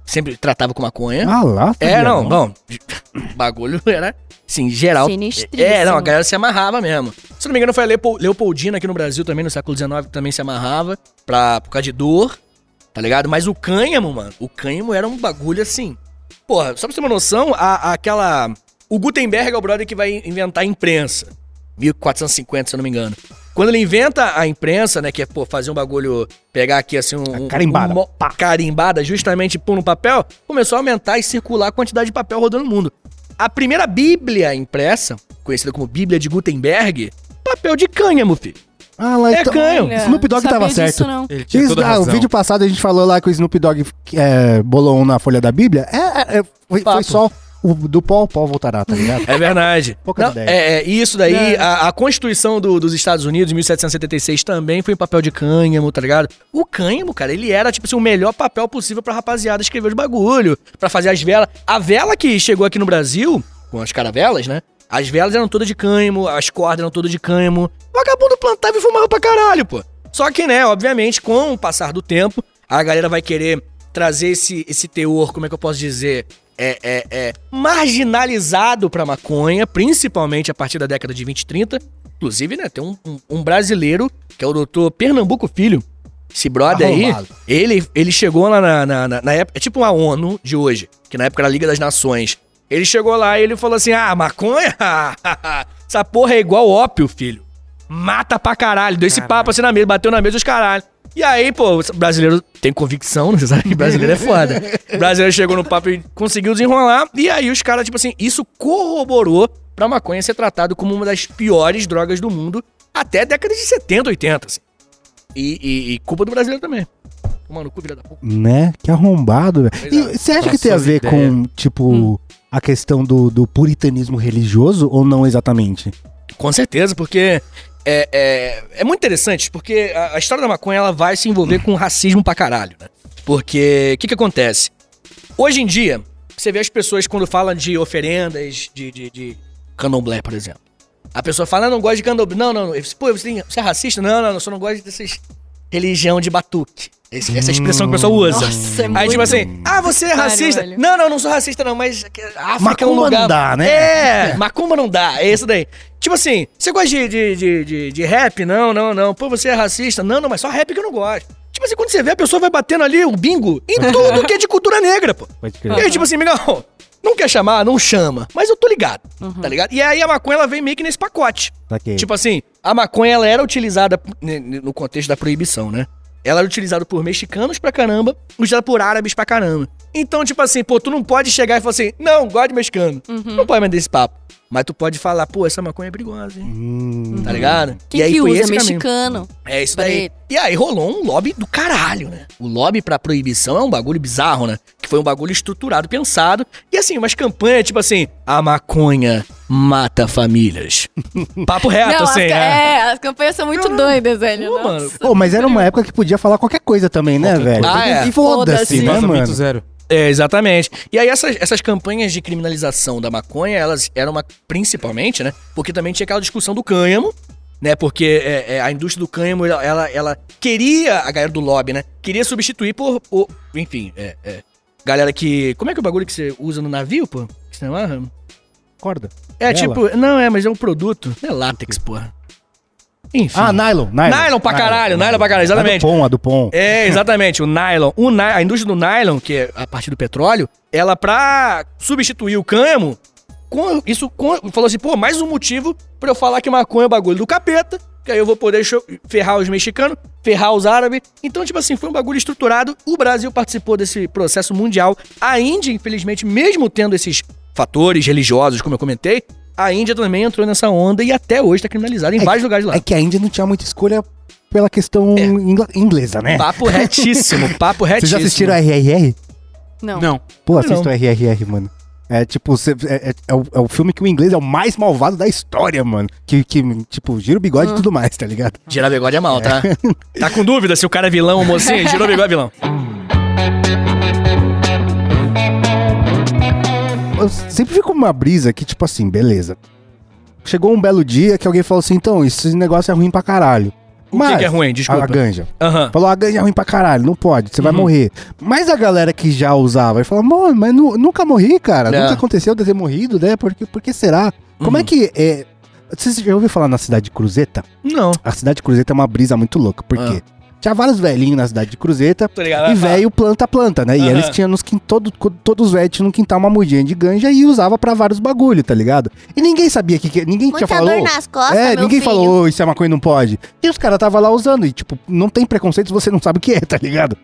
sempre tratava com maconha. Ah lá, é, sabia não. O <coughs> bagulho era, assim, geral. Sinistríssimo. É, não, a galera se amarrava mesmo. Se não me engano, foi a Leopo- Leopoldina aqui no Brasil também, no século XIX, que também se amarrava pra, por causa de dor, tá ligado? Mas o cânhamo, mano, o cânhamo era um bagulho assim. Porra, só pra você ter uma noção, a, a- aquela. O Gutenberg é o brother que vai inventar a imprensa. 1450, se eu não me engano. Quando ele inventa a imprensa, né, que é, pô, fazer um bagulho, pegar aqui assim um... A carimbada. Um, mo- carimbada, justamente pôr no papel, começou a aumentar e circular a quantidade de papel rodando no mundo. A primeira bíblia impressa, conhecida como Bíblia de Gutenberg, papel de cânhamo, filho. Ah lá, É então. Olha, Snoop Dogg sabia tava disso, certo. não. Ele tinha Isso, toda a ah, o razão. vídeo passado a gente falou lá que o Snoop Dogg é, bolou um na folha da Bíblia. É, é, é, foi, Papo. foi só o do pó, o pó voltará, tá ligado? É verdade. Poucas Não, ideias. é, é, isso daí, É. a, a Constituição do- dos Estados Unidos, em 1776, também foi em papel de cânhamo, tá ligado? O cânhamo, cara, ele era, tipo assim, o melhor papel possível pra rapaziada escrever os bagulho, pra fazer as velas. A vela que chegou aqui no Brasil, com as caravelas, né? As velas eram todas de cânhamo, as cordas eram todas de cânhamo. O vagabundo plantava e fumava pra caralho, pô. Só que, né, obviamente, com o passar do tempo, a galera vai querer trazer esse, esse teor, como é que eu posso dizer? É, é, é marginalizado pra maconha, principalmente a partir da década de 20 e 30. Inclusive, né, tem um, um- um brasileiro, que é o doutor Pernambuco Filho. Esse brother aí, Arrombado. ele, ele chegou lá na, na, na- na época. É tipo uma ONU de hoje, que na época era a Liga das Nações. Ele chegou lá e ele falou assim: Ah, maconha? <laughs> Essa porra é igual ópio, filho. Mata pra caralho. Deu esse papo assim na mesa, bateu na mesa os caralho. E aí, pô, brasileiro tem convicção, né? <laughs> Você sabe que brasileiro é foda. O brasileiro chegou no papo e conseguiu desenrolar. E aí os caras, tipo assim, isso corroborou pra maconha ser tratado como uma das piores drogas do mundo até a década de 70, 80, assim. E, e- e culpa do brasileiro também. Mano, cu, filha da puta. Né? Que arrombado, velho. E é. você acha que tem a ver ideias. com, tipo, a questão do, do puritanismo religioso ou não exatamente? Com certeza, porque é, é, é muito interessante, porque a, a história da maconha ela vai se envolver com racismo pra caralho, né? Porque o que, que acontece? Hoje em dia, você vê as pessoas quando falam de oferendas de, de, de candomblé, por exemplo. A pessoa fala, eu não gosto de candomblé. Não, não, não. Pô, você, tem- você é racista? Não, não, eu só não gosto dessas religião de batuque. Esse- essa expressão que o pessoal usa. Nossa, é Aí, muito tipo assim, ah, você é racista? Não, não, não sou racista, não, mas a África é um Macumba lugar. não dá, né? É, macumba não dá, é isso daí. Tipo assim, você gosta de, de, de, de, de rap? Não, não, não. Pô, você é racista? Não, não, mas só rap que eu não gosto. Tipo assim, quando você vê, a pessoa vai batendo ali o bingo em <laughs> tudo que é de cultura negra, pô. E aí, tipo assim, amigão, não quer chamar? Não chama. Mas eu ligado, Uhum. tá ligado? E aí a maconha, ela vem meio que nesse pacote. Saquei. Tipo assim, a maconha ela era utilizada no contexto da proibição, né? Ela era utilizada por mexicanos pra caramba, utilizada por árabes pra caramba. Então, tipo assim, pô, tu não pode chegar e falar assim, não, gosto de mexicano. Uhum. Não pode mandar esse papo. Mas tu pode falar, pô, essa maconha é perigosa, hein? Hum, Tá ligado? Quem e aí que usa? esse caminho. Mexicano. É isso daí. E aí rolou um lobby do caralho, né? O lobby pra proibição é um bagulho bizarro, né? Que foi um bagulho estruturado, pensado. E assim, umas campanhas tipo assim: a maconha mata famílias. <laughs> Papo reto, Não, as, assim, ca- né? é, as campanhas são muito doidas, velho. Pô, mano. Pô, mas era uma época que podia falar qualquer coisa também, né, velho? Ah, é. E foda-se, Foda-se. né, mano? zero. É, exatamente. E aí essas, essas campanhas de criminalização da maconha, elas eram uma, principalmente, né? Porque também tinha aquela discussão do cânhamo, né? Porque é, é, a indústria do cânhamo, ela, ela, queria, a galera do lobby, né? Queria substituir por, por- enfim, é, é, galera que... Como é que é o bagulho que você usa no navio, pô? Que você amarra? corda. É Ela. tipo. Não, é, mas é um produto. É látex, porra. Enfim. Ah, nylon. Nylon, Nylon pra caralho, nylon pra caralho, exatamente. A do Pom, a do Pom. É, exatamente. O nylon. O ny- a indústria do nylon, que é a partir do petróleo, ela pra substituir o cânhamo, com- isso com- falou assim, pô, mais um motivo pra eu falar que maconha é o bagulho do capeta, que aí eu vou poder ferrar os mexicanos, ferrar os árabes. Então, tipo assim, foi um bagulho estruturado. O Brasil participou desse processo mundial. A Índia, infelizmente, mesmo tendo esses fatores religiosos, como eu comentei, a Índia também entrou nessa onda e até hoje tá criminalizada em É vários lugares lá. É que a Índia não tinha muita escolha pela questão É. ingla- inglesa, né? Papo retíssimo, <laughs> papo Vocês retíssimo. já assistiram RRR? Não. Não. Pô, o RRR, mano. É tipo, cê- é, é- é o, é o filme que o inglês é o mais malvado da história, mano. Que, que tipo, gira o bigode e tudo mais, tá ligado? Girar bigode é mal, tá? Tá com dúvida se o cara é vilão ou mocinho? <laughs> Girou bigode é vilão. Eu sempre fico uma brisa que, tipo assim, beleza. Chegou um belo dia que alguém falou assim, então, esse negócio é ruim pra caralho. O que que é ruim? Desculpa. A, ganja. Aham. Falou, a ganja é ruim pra caralho, não pode, você vai Uhum. morrer. Mas a galera que já usava, falou, mano, mas nu- nunca morri, cara. É. Nunca aconteceu de ter morrido, né? Por que, por que será? Como Uhum. é que é... Você já ouviu falar na cidade de Cruzeta? Não. A cidade de Cruzeta é uma brisa muito louca, porque tinha vários velhinhos na cidade de Cruzeta ligado. e velho planta planta, né? E Aham. eles tinham nos todo, todos os velhos tinham no quintal uma mudinha de ganja e usava pra vários bagulho, tá ligado? E ninguém sabia que, que ninguém Muita tinha falado. dor nas costas, é, meu ninguém filho. falou, "Ô, isso é maconha não pode. E os caras tava lá usando e tipo, não tem preconceito se você não sabe o que é, <laughs> tá ligado?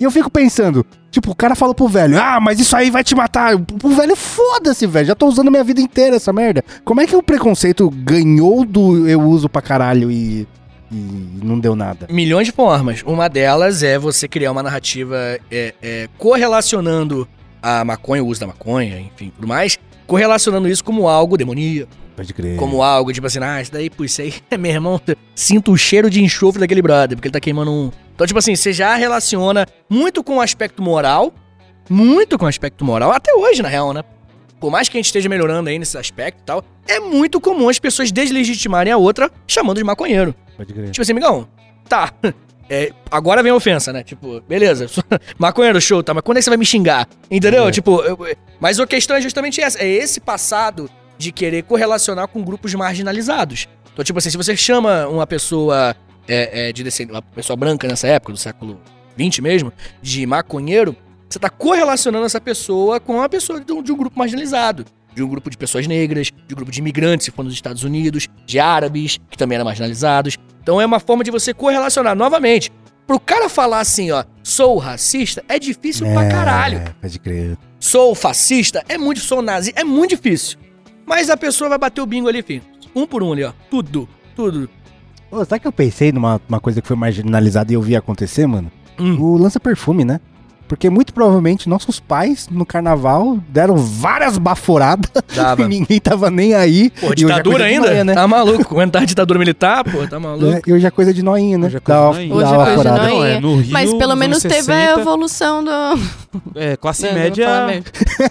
E eu fico pensando, tipo, o cara falou pro velho: "Ah, mas isso aí vai te matar". O o velho, foda-se, velho. Já tô usando minha vida inteira essa merda. Como é que o preconceito ganhou do eu uso pra caralho e e não deu nada? Milhões de formas. Uma delas é você criar uma narrativa é, é, correlacionando a maconha, o uso da maconha, enfim, tudo mais, correlacionando isso como algo demoníaco, Pode crer. como algo tipo assim, ah, isso daí, pô, isso aí, <laughs> meu irmão, sinto o cheiro de enxofre daquele brother, porque ele tá queimando um. Então, tipo assim, você já relaciona muito com o aspecto moral, muito com o aspecto moral, até hoje, na real, né? Por mais que a gente esteja melhorando aí nesse aspecto e tal, é muito comum as pessoas deslegitimarem a outra chamando de maconheiro. Pode crer. Tipo assim, amigão, tá. <laughs> É, agora vem a ofensa, né? Tipo, beleza, <laughs> maconheiro, show, tá, mas quando é que você vai me xingar? Entendeu? É. Tipo, eu- mas a questão é justamente essa: é esse passado de querer correlacionar com grupos marginalizados. Então, tipo assim, se você chama uma pessoa é, é, de descendência, uma pessoa branca nessa época, do século XX mesmo, de maconheiro, você tá correlacionando essa pessoa com uma pessoa de um, de um grupo marginalizado. De um grupo de pessoas negras, de um grupo de imigrantes, se for nos Estados Unidos, de árabes, que também eram marginalizados. Então é uma forma de você correlacionar novamente. Pro cara falar assim, ó, sou racista, é difícil pra caralho. É, pode crer. Sou fascista, é muito, sou nazi, é muito difícil. Mas a pessoa vai bater o bingo ali, filho. Um por um ali, ó. Tudo, tudo. Ô, sabe que eu pensei numa uma coisa que foi marginalizada e eu vi acontecer, mano? Hum. O lança-perfume, né? Porque muito provavelmente nossos pais no carnaval deram várias baforadas <laughs> e ninguém tava nem aí. Pô, E é ditadura de ainda? noia, né? Tá maluco. <laughs> Aguentar a ditadura militar, pô, tá maluco. Né? E hoje é coisa de noinha, né? Hoje é coisa Dá de noinha. Hoje é coisa de noinha. Não, é, no Rio, Mas pelo nos menos anos teve a 60, evolução do. <laughs> É, classe Não, média.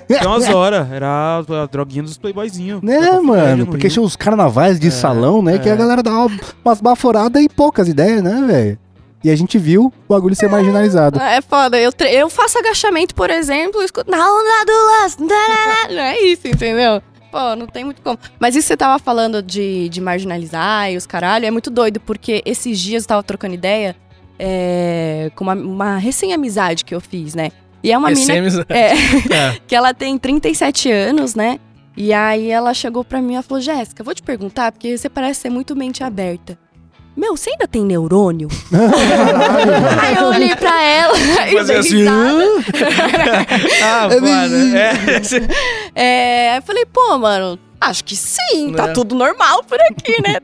Tem umas horas. Era a, droguinha dos playboyzinhos. Né, mano? no Porque Rio. tinha os carnavais de É, salão, né? Que é. a galera dava umas baforadas e poucas ideias, né, velho? E a gente viu o bagulho ser marginalizado. É foda. Eu, eu faço agachamento, por exemplo, e escuto na onda do lance. Não é isso, entendeu? Pô, não tem muito como. Mas isso que você tava falando de, de marginalizar e os caralho, é muito doido, porque esses dias eu tava trocando ideia é, com uma, uma recém-amizade que eu fiz, né? E é uma mina é, <laughs> É. que ela tem 37 anos, né? E aí ela chegou pra mim e falou: Jéssica, vou te perguntar, porque você parece ser muito mente aberta. Meu, você ainda tem neurônio? <laughs> aí eu olhei pra ela <laughs> e dei assim, risada. <laughs> Ah, É foda. É. É, aí eu falei, pô, mano, acho que sim, tá Né? tudo normal por aqui, né?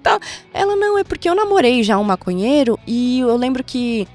Ela, não, é porque eu namorei já um maconheiro e eu lembro que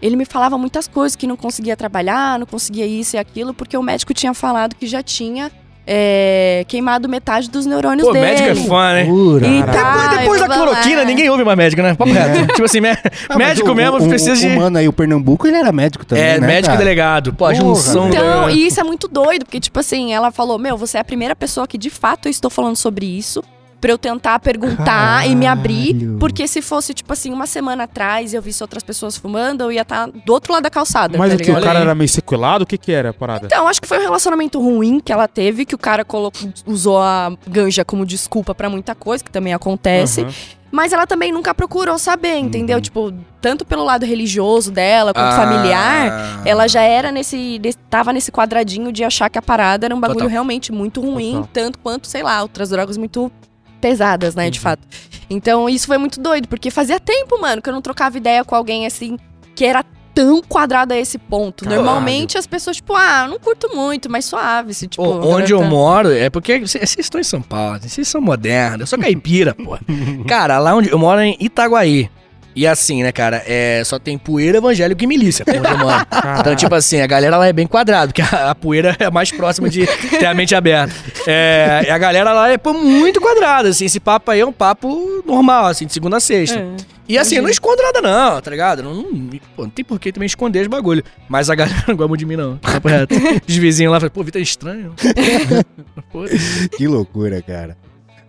ele me falava muitas coisas, que não conseguia trabalhar, não conseguia isso e aquilo, porque o médico tinha falado que já tinha é, queimado metade dos neurônios Pô, dele. médico é fã, né? Pura. E Depois, tá, depois da cloroquina, ninguém ouve mais médico, né? Papo reto. Tipo assim, mé- Ah, médico o- mesmo o, precisa de. O mano aí, o Pernambuco, ele era médico também, é, né, médico e cara? delegado. Pô, a junção. Então, e isso é muito doido, porque, tipo assim, ela falou: Meu, você é a primeira pessoa que de fato eu estou falando sobre isso. Pra eu tentar perguntar e me abrir. Caralho. Porque se fosse, tipo assim, uma semana atrás e eu visse outras pessoas fumando, eu ia estar do outro lado da calçada. Mas tá o que? O cara era meio sequelado? O que que era a parada? Então, acho que foi um relacionamento ruim que ela teve, que o cara colocou, usou a ganja como desculpa pra muita coisa, que também acontece. Aham. Mas ela também nunca procurou saber, entendeu? Uhum. Tipo, tanto pelo lado religioso dela quanto Ah. familiar, ela já era nesse, nesse- tava nesse quadradinho de achar que a parada era um bagulho Total. realmente muito ruim, Total. tanto quanto, sei lá, outras drogas muito pesadas, né, de Uhum. fato. Então, isso foi muito doido, porque fazia tempo, mano, que eu não trocava ideia com alguém assim que era tão quadrado a esse ponto. Caralho. Normalmente as pessoas, tipo, ah, eu não curto muito, mas suave, se tipo. Ô, a onde eu tá- moro, é porque vocês vocês estão em São Paulo, vocês são modernos, eu sou caipira, pô. <laughs> Cara, lá onde eu moro é em Itaguaí. E assim, né, cara, é, só tem poeira, evangélico e milícia, eu <laughs> moro. Então, tipo assim, a galera lá é bem quadrada, porque a, a poeira é mais próxima de ter a mente aberta. É, e a galera lá é pô, muito quadrada, assim, esse papo aí é um papo normal, assim, de segunda a sexta. É. E assim, eu não escondo nada não, tá ligado? Não, não, pô, não tem por que também esconder os bagulho. Mas a galera <laughs> não gosta muito de mim não, papo reto. Os vizinhos lá falam, pô, Vitor é estranho. <laughs> Que loucura, cara.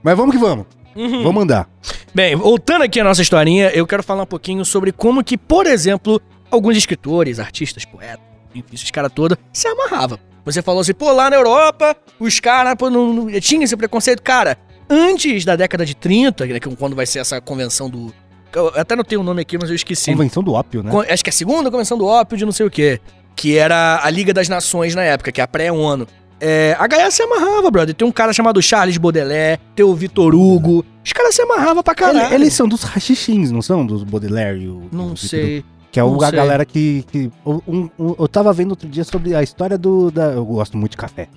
Mas vamos que vamos. Uhum. Vamos andar. Bem, voltando aqui à nossa historinha, eu quero falar um pouquinho sobre como que, por exemplo, alguns escritores, artistas, poetas, enfim, esses caras todos, se amarravam. Você falou assim, pô, lá na Europa, os caras, não, não tinha esse preconceito. Cara, antes da década de 30, né, é quando vai ser essa convenção do... Eu até não tenho o nome aqui, mas eu esqueci. Convenção do ópio, né? Acho que é a segunda convenção do ópio de não sei o quê. Que era a Liga das Nações na época, que é a pré-ONU. É, a galera se amarrava, brother. Tem um cara chamado Charles Baudelaire, tem o Vitor Hugo. Os caras se amarravam pra caralho. Ele- Eles são dos rachichins, não são? Dos Baudelaire e o... Não sei. Que é Não a sei. galera que. que um- um- eu tava vendo outro dia sobre a história do. Da, eu gosto muito de café.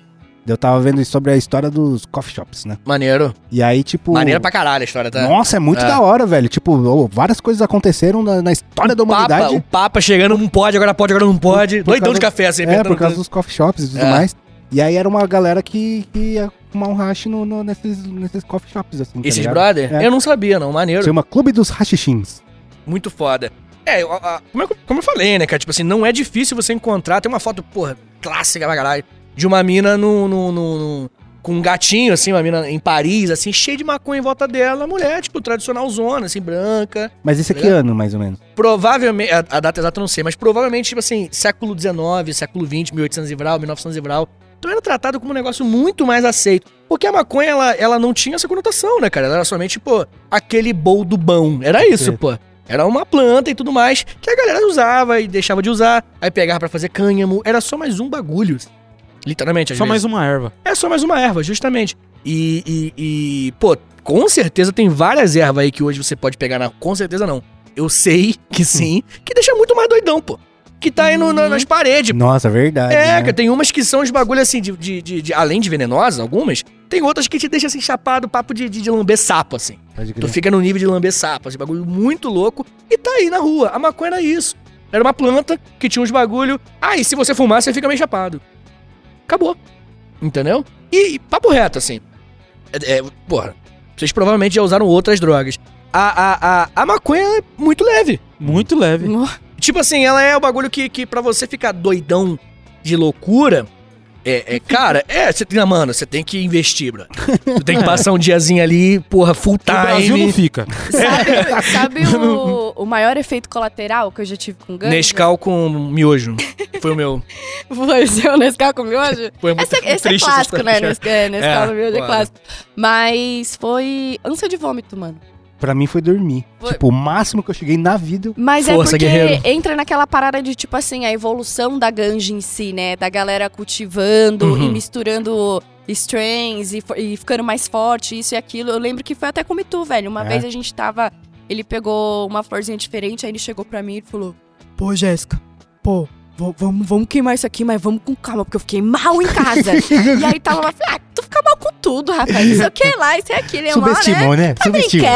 Eu tava vendo sobre a história dos coffee shops, né? Maneiro. E aí, tipo. Maneiro pra caralho a história, tá? Nossa, é muito É. da hora, velho. Tipo, várias coisas aconteceram na, na história da o Papa, humanidade. o Papa chegando, não pode, agora pode, agora não pode. Por- por Doidão de café, assim, é, por causa dos coffee shops e tudo É. mais. E aí era uma galera que, que ia fumar um hash no, no- nesses, nesses coffee shops, assim. tá Esses ligado? brother? É. Eu não sabia, não. Maneiro. Chama Clube dos Rachichins. Muito foda. É, a- a- como, eu, como eu falei, né, cara? Tipo assim, não é difícil você encontrar. Tem uma foto, porra, clássica pra caralho, de uma mina no, no- no- com um gatinho, assim, uma mina em Paris, assim, cheia de maconha em volta dela. Mulher, tipo, tradicional zona, assim, branca. Mas esse aqui É. ano, mais ou menos. Provavelmente, a, a data exata eu não sei, mas provavelmente, tipo assim, século XIX, século XX, 1800 e vral, 1900 e vral. Então era tratado como um negócio muito mais aceito. Porque a maconha, ela, ela não tinha essa conotação, né, cara? Ela era somente, pô, aquele boldo bom. Era isso, pô. Era uma planta e tudo mais que a galera usava e deixava de usar. Aí pegava pra fazer cânhamo. Era só mais um bagulho. Literalmente, às Só vezes. mais uma erva. É só mais uma erva, justamente. E, e, e, pô, com certeza tem várias ervas aí que hoje você pode pegar na. Com certeza não. Eu sei que sim, que deixa muito mais doidão, pô. Que tá aí no- na- nas paredes. Nossa, verdade. É, né? cara, tem umas que são os bagulho assim, de, de, de- de- além de venenosas, algumas, tem outras que te deixam assim, chapado, papo de, de, de lamber sapo, assim. Pode Tu fica no nível de lamber sapo, esse bagulho muito louco, e tá aí na rua. A maconha era isso. Era uma planta que tinha uns bagulho. Ah, e se você fumar, você fica meio chapado. Acabou. Entendeu? E, e papo reto, assim. É, é, porra, vocês provavelmente já usaram outras drogas. A, a, a, a maconha é muito leve. Muito leve. Tipo assim, ela é o bagulho que, que pra você ficar doidão de loucura. É, é <laughs> cara, é, você tem, mano, você tem que investir, bro. Tu <laughs> tem que passar um diazinho ali, porra, full No Brasil não time. fica. <laughs> Sabe, sabe o, o maior efeito colateral que eu já tive com ganja? Nescau com miojo. Foi o meu. Foi o seu Nescau com miojo? Foi muito Esse, é- esse é triste clássico, né? Nescau, é, Nescau É, no miojo é clássico. Mas foi ânsia de vômito, mano. Pra mim foi dormir. Foi- Tipo, o máximo que eu cheguei na vida. Mas Força, é porque guerreiro. entra naquela parada de, tipo assim, a evolução da ganja em si, né? Da galera cultivando Uhum. e misturando strains e, e ficando mais forte, isso e aquilo. Eu lembro que foi até com o Mitu, velho. Uma É? vez a gente tava. Ele pegou uma florzinha diferente, aí ele chegou pra mim e falou: Pô, Jéssica, pô. Vamos, vamos queimar isso aqui, mas vamos com calma, porque eu fiquei mal em casa. <laughs> e aí tava lá, ah, tu fica mal com tudo, rapaz. Isso aqui é lá, isso é aquilo, é mal, né? Subestimou, né? Tá Subestimou.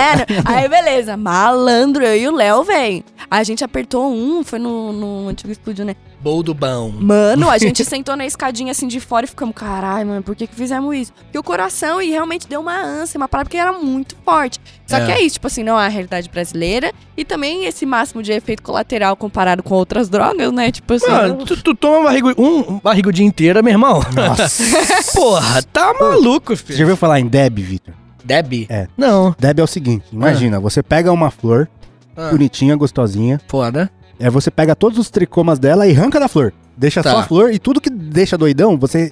Aí, beleza. Malandro, eu e o Léo, velho. A gente apertou um, foi no, no antigo estúdio, né? Boldo bom. Mano, a gente <laughs> sentou na escadinha assim de fora e ficamos, caralho, mano, por que que fizemos isso? Porque o coração e realmente deu uma ânsia, uma parada, porque era muito forte. Só É. que é isso, tipo assim, não é a realidade brasileira. E também esse máximo de efeito colateral comparado com outras drogas, né? Tipo assim. Mano, tu, tu toma um barrigo, um barrigo dia inteira, meu irmão. Nossa. <laughs> Porra, tá maluco, Você filho. já ouviu falar em Deb, Victor? Deb? É. Não. Deb é o seguinte, imagina, você pega uma flor, Ah, bonitinha, gostosinha, foda. aí você pega todos os tricomas dela e arranca da flor. Deixa Tá. só a flor e tudo que deixa doidão, você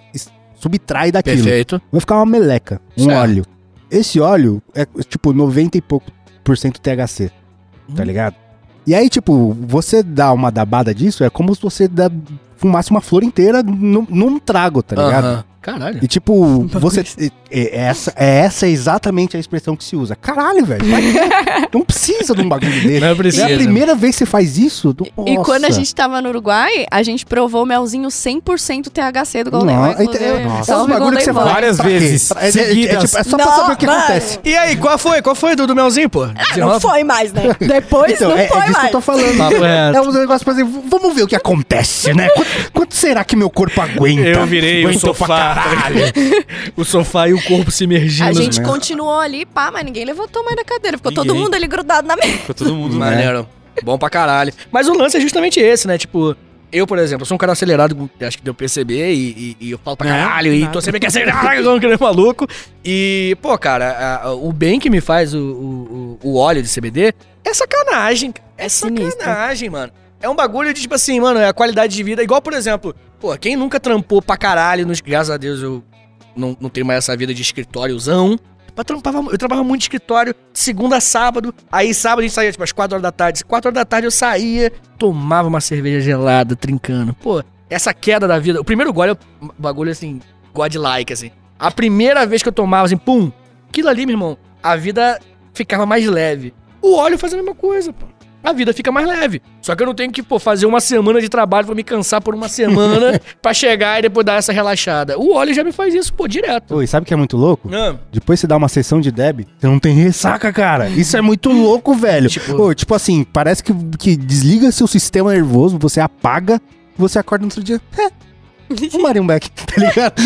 subtrai daquilo. Perfeito. Vai ficar uma meleca, um Certo. óleo. Esse óleo é tipo 90 e pouco por cento THC, tá Hum. ligado? E aí, tipo, você dá uma dabada disso, é como se você dá, fumasse uma flor inteira num, num trago, tá ligado? Aham. Caralho. E tipo, <laughs> você. é- é essa, é essa exatamente a expressão que se usa. Caralho, velho. <laughs> Não precisa de um bagulho desse. Não precisa. É a primeira vez que você faz isso? E Nossa. quando a gente tava no Uruguai, a gente provou o melzinho 100% THC do Golden Não, inclusive. nossa, Salve, os bagulho que você fala Várias pra quê? vezes, Pra- é, é- é, tipo, é só pra Não, saber o que mano. acontece. E aí, qual foi? Qual foi do, do melzinho, pô? Ah, não foi mais, né? <laughs> Depois Então, não é, é foi disso que mais. eu tô falando. Reto. É um negócio pra dizer, vamos ver o que acontece, né? Quanto, quanto será que meu corpo aguenta? Eu virei pra sofá. Caralho. <laughs> o sofá e o corpo se imergindo. A gente né? continuou ali, pá, mas ninguém levantou mais da cadeira. Ficou todo Ninguém. mundo ali grudado na mesa. Ficou todo mundo. Maneiro. Bom pra caralho. Mas o lance é justamente esse, né? Tipo, eu, por exemplo, sou um cara acelerado, acho que deu pra perceber, e, e- e eu falo pra É, caralho, e nada. tô sempre que <laughs> igual um grande maluco. E, pô, cara, a- a- o bem que me faz o, o, o- óleo de CBD é sacanagem. cara. É, sinistro. sacanagem, mano. É um bagulho de, tipo assim, mano, é a qualidade de vida. Igual, por exemplo, pô, quem nunca trampou pra caralho, nos, graças a Deus eu não, não tenho mais essa vida de escritóriozão. Eu trampava, eu trabalhava muito de escritório, segunda a sábado. Aí sábado a gente saía, tipo, às 4 horas da tarde. 4 horas da tarde eu saía, tomava uma cerveja gelada, trincando. Pô, essa queda da vida. O primeiro gole é um bagulho assim, godlike, assim. A primeira vez que eu tomava, assim, pum, aquilo ali, meu irmão, a vida ficava mais leve. O óleo faz a mesma coisa, pô. A vida fica mais leve. Só que eu não tenho que, pô, fazer uma semana de trabalho pra me cansar por uma semana <laughs> pra chegar e depois dar essa relaxada. O óleo já me faz isso, pô, direto. Oi, sabe o que é muito louco? Ah, Depois você dá uma sessão de Deb, você não tem ressaca, cara. Isso é muito louco, velho. <laughs> Tipo- Tipo, tipo assim, parece que, que desliga seu sistema nervoso, você apaga, você acorda no outro dia. É, o Marion Beck, <laughs> tá ligado?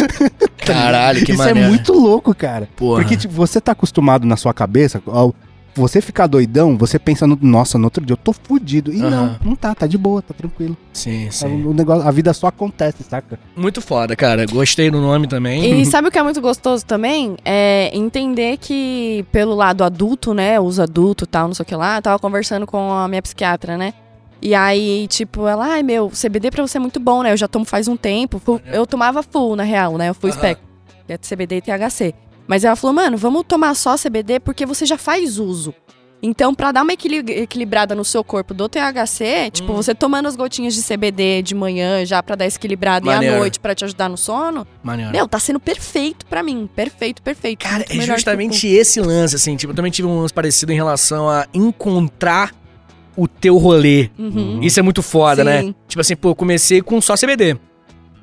Caralho, que Isso maneiro. é muito louco, cara. Porra. Porque tipo, você tá acostumado na sua cabeça, ao você ficar doidão, você pensa no, nossa, no outro dia eu tô fudido. E Aham. não, não tá, tá de boa, tá tranquilo. Sim, O, negócio, a vida só acontece, saca? Muito foda, cara. Gostei do nome também. E <laughs> sabe o que é muito gostoso também? É entender que, pelo lado adulto, né? Uso adulto e tal, não sei o que lá. Eu tava conversando com a minha psiquiatra, né? E aí, tipo, ela, ai meu, CBD pra você é muito bom, né? Eu já tomo faz um tempo. Full- eu tomava full, na real, né? Eu fui Aham. spec. é CBD e THC. Mas ela falou, mano, vamos tomar só CBD porque você já faz uso. Então, pra dar uma equili- equilibrada no seu corpo do THC, tipo, Hum. você tomando as gotinhas de CBD de manhã já pra dar essa equilibrada e à noite pra te ajudar no sono, Maneiro. meu, tá sendo perfeito pra mim. Perfeito, perfeito. Cara, é justamente esse lance, assim. Tipo, eu também tive um lance parecido em relação a encontrar o teu rolê. Uhum. Isso é muito foda, Sim. né? Tipo assim, pô, eu comecei com só CBD.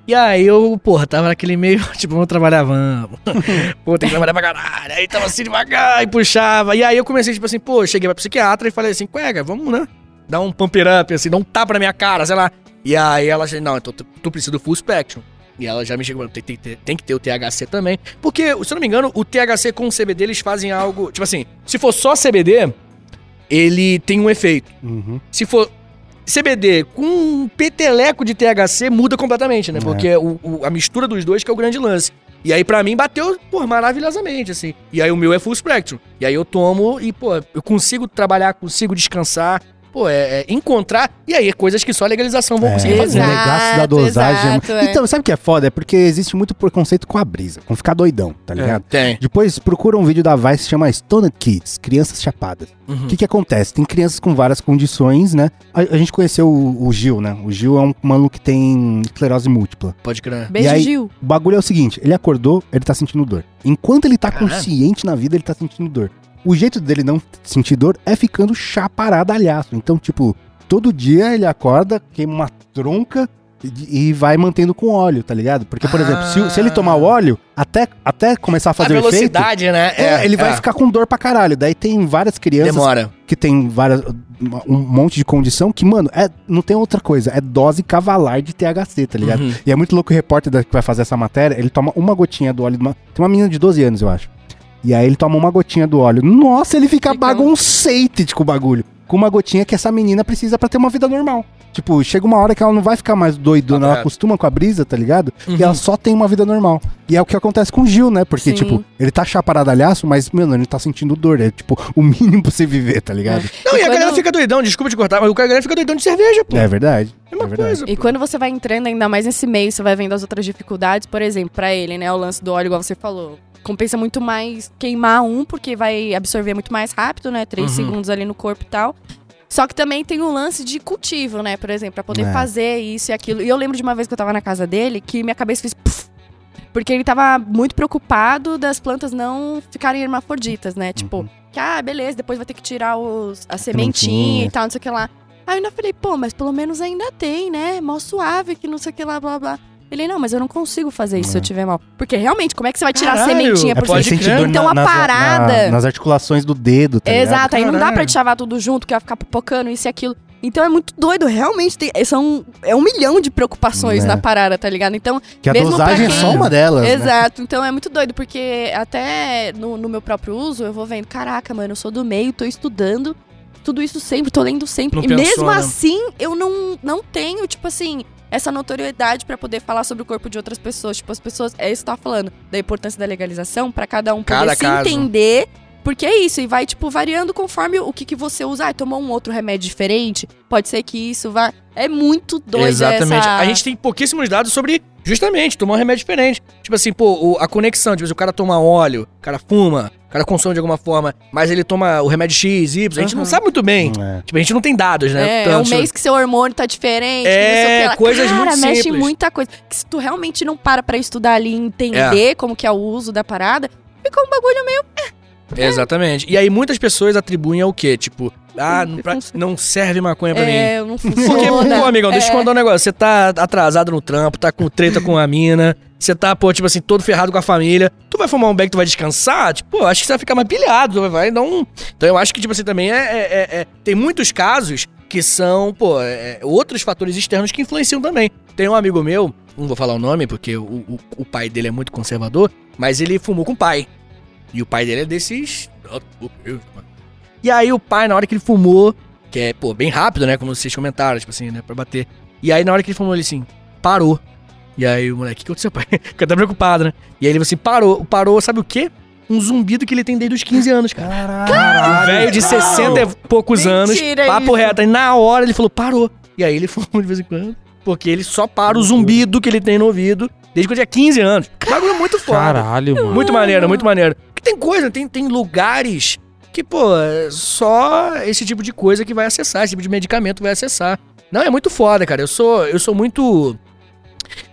E aí eu, porra, tava naquele meio, <laughs> tipo, vamos trabalhar, vamos. <laughs> pô, tem que trabalhar pra caralho. Aí tava assim devagar e puxava. E aí eu comecei, tipo assim, pô, cheguei pra psiquiatra e falei assim, cuega, vamos, né? Dar um pump up, assim, dar um tapa na minha cara, sei lá. E aí ela não, então tu, tu precisa do full spectrum. E ela já me chegou, tem, tem, tem, tem que ter o THC também. Porque, se eu não me engano, o THC com o CBD, eles fazem algo. Tipo assim, se for só CBD, ele tem um efeito. Uhum. Se for CBD com um peteleco de THC, muda completamente, né? É. Porque o, o- a mistura dos dois que é o grande lance. E aí, pra mim, bateu, pô, maravilhosamente, assim. E aí, o meu é full spectrum. E aí, eu tomo e, pô, eu consigo trabalhar, consigo descansar. Pô, é, é encontrar. E aí, coisas que só a legalização vão conseguir É, fazer. o né? negaço da Exato, dosagem. é exato, é. Então, sabe o que é foda? É porque existe muito preconceito com a brisa, com ficar doidão, tá ligado? Tem. Depois procura um vídeo da Vice que chama Stoned Kids, Crianças Chapadas. O Uhum. que que acontece? Tem crianças com várias condições, né? A, a gente conheceu o, o Gil, né? O Gil é um maluco que tem esclerose múltipla. Pode crer. Beijo, E aí- Gil. O bagulho é o seguinte, ele acordou, ele tá sentindo dor. Enquanto ele tá consciente na vida, ele tá sentindo dor. O jeito dele não sentir dor é ficando chaparadalhaço. Então, tipo, todo dia ele acorda, queima uma tronca e, e vai mantendo com óleo, tá ligado? Porque, por Ah. exemplo, se, se ele tomar o óleo, até, até começar a A fazer o efeito... velocidade, né? É, ele vai ficar com dor pra caralho. Daí tem várias crianças Demora. que tem várias, um monte de condição que, mano, é, não tem outra coisa. É dose cavalar de THC, tá ligado? Uhum. E é muito louco o repórter que vai fazer essa matéria, ele toma uma gotinha do óleo. de uma- tem uma menina de 12 anos, eu acho. E aí ele toma uma gotinha do óleo. Nossa, ele fica Fica- baguncete com o bagulho. com uma gotinha que essa menina precisa pra ter uma vida normal. Tipo, chega uma hora que ela não vai ficar mais doidona, ela É. acostuma com a brisa, tá ligado? Uhum. E ela só tem uma vida normal. E é o que acontece com o Gil, né? Porque, Sim. tipo, ele tá chaparadalhaço, mas, mano, ele tá sentindo dor. É, tipo, o mínimo pra você viver, tá ligado? Não, e, a quando- galera fica doidão, desculpa te cortar, mas o cara a galera fica doidão de cerveja, pô. É, verdade. É uma é verdade. coisa. E pô. quando você vai entrando ainda mais nesse meio, você vai vendo as outras dificuldades, por exemplo, pra ele, né, o lance do óleo, igual você falou. Compensa muito mais queimar um, porque vai absorver muito mais rápido, né? Três Uhum. segundos ali no corpo e tal. Só que também tem o lance de cultivo, né? Por exemplo, pra poder É. fazer isso e aquilo. E eu lembro de uma vez que eu tava na casa dele que minha cabeça fez. puff, porque ele tava muito preocupado das plantas não ficarem hermafroditas, né? Tipo, Uhum. que, ah, beleza, depois vai ter que tirar os, a Sementinha. sementinha e tal, não sei o que lá. Aí eu ainda falei, pô, mas pelo menos ainda tem, né? Mó suave, que não sei o que lá, blá blá. Ele, não, mas eu não consigo fazer isso se eu É. tiver mal. Porque realmente, como é que você vai tirar a Caralho, sementinha é por pode cima? Então, a parada- nas articulações do dedo, tá ligado? Exato, aí não dá pra te chavar tudo junto, que vai ficar pipocando isso e aquilo. Então é muito doido, realmente tem, são, é um milhão de preocupações É. na parada, tá ligado? Então, Que a dosagem é quem- só uma delas, né? Exato, então é muito doido, porque até no, no meu próprio uso, eu vou vendo, caraca, mano, eu sou do meio, tô estudando, tudo isso sempre, tô lendo sempre. Não e pensou, mesmo né? assim, eu não, não tenho, tipo assim, essa notoriedade pra poder falar sobre o corpo de outras pessoas. Tipo, as pessoas, é isso que eu tava falando, da importância da legalização, pra cada um poder Cada se caso. entender. Porque é isso, e vai, tipo, variando conforme o que, que você usa. Ah, tomou um outro remédio diferente, pode ser que isso vá... É muito doido Exatamente. essa... A gente tem pouquíssimos dados sobre, justamente, tomar um remédio diferente. Tipo assim, pô, o- a conexão, tipo, se o cara toma óleo, o cara fuma, o cara consome de alguma forma, mas ele toma o remédio X, Y, a gente não Uhum. sabe muito bem. É. Tipo, a gente não tem dados, né? É, é um Tanto- mês que seu hormônio tá diferente, É, que não coisas Cara, muito mexe simples. muita coisa. Que se tu realmente não para pra estudar ali e entender como que é o uso da parada, fica um bagulho meio... Exatamente. E aí muitas pessoas atribuem ao quê? Tipo, ah, não, pra- não serve maconha pra mim. É, não <laughs> Porque, funciona. pô, amigão, deixa eu te É. contar um negócio. Você tá atrasado no trampo, tá com treta com a mina, você tá, pô, tipo assim, todo ferrado com a família. Tu vai fumar um beck, tu vai descansar? Tipo, pô, acho que você vai ficar mais pilhado, vai- vai dar um... Então eu acho que, tipo assim, também é... é- é- é- Tem muitos casos que são, pô, é- outros fatores externos que influenciam também. Tem um amigo meu, não vou falar o nome, porque o, o, o pai dele é muito conservador, mas ele fumou com o pai. E o pai dele é desses... E aí o pai, na hora que ele fumou, que é, pô, bem rápido, né? Como vocês comentaram, tipo assim, né? Pra bater. E aí, na hora que ele fumou, ele assim, parou. E aí o moleque, o que aconteceu, pai? <laughs> Fica até preocupado, né? E aí ele assim, parou. Parou, sabe o quê? Um zumbido que ele tem desde os 15 anos, cara. Um velho de 60 e poucos anos, Mentira papo isso. reto. Aí na hora ele falou, parou. E aí ele <laughs> fumou de vez em quando. Porque ele só para o zumbido que ele tem no ouvido desde eu tinha 15 anos. Bagulho muito foda. Caralho, mano. Muito maneiro, muito maneiro. Tem coisa, tem, tem lugares que, pô, só esse tipo de coisa que vai acessar, esse tipo de medicamento vai acessar. Não, é muito foda, cara. Eu sou, eu sou muito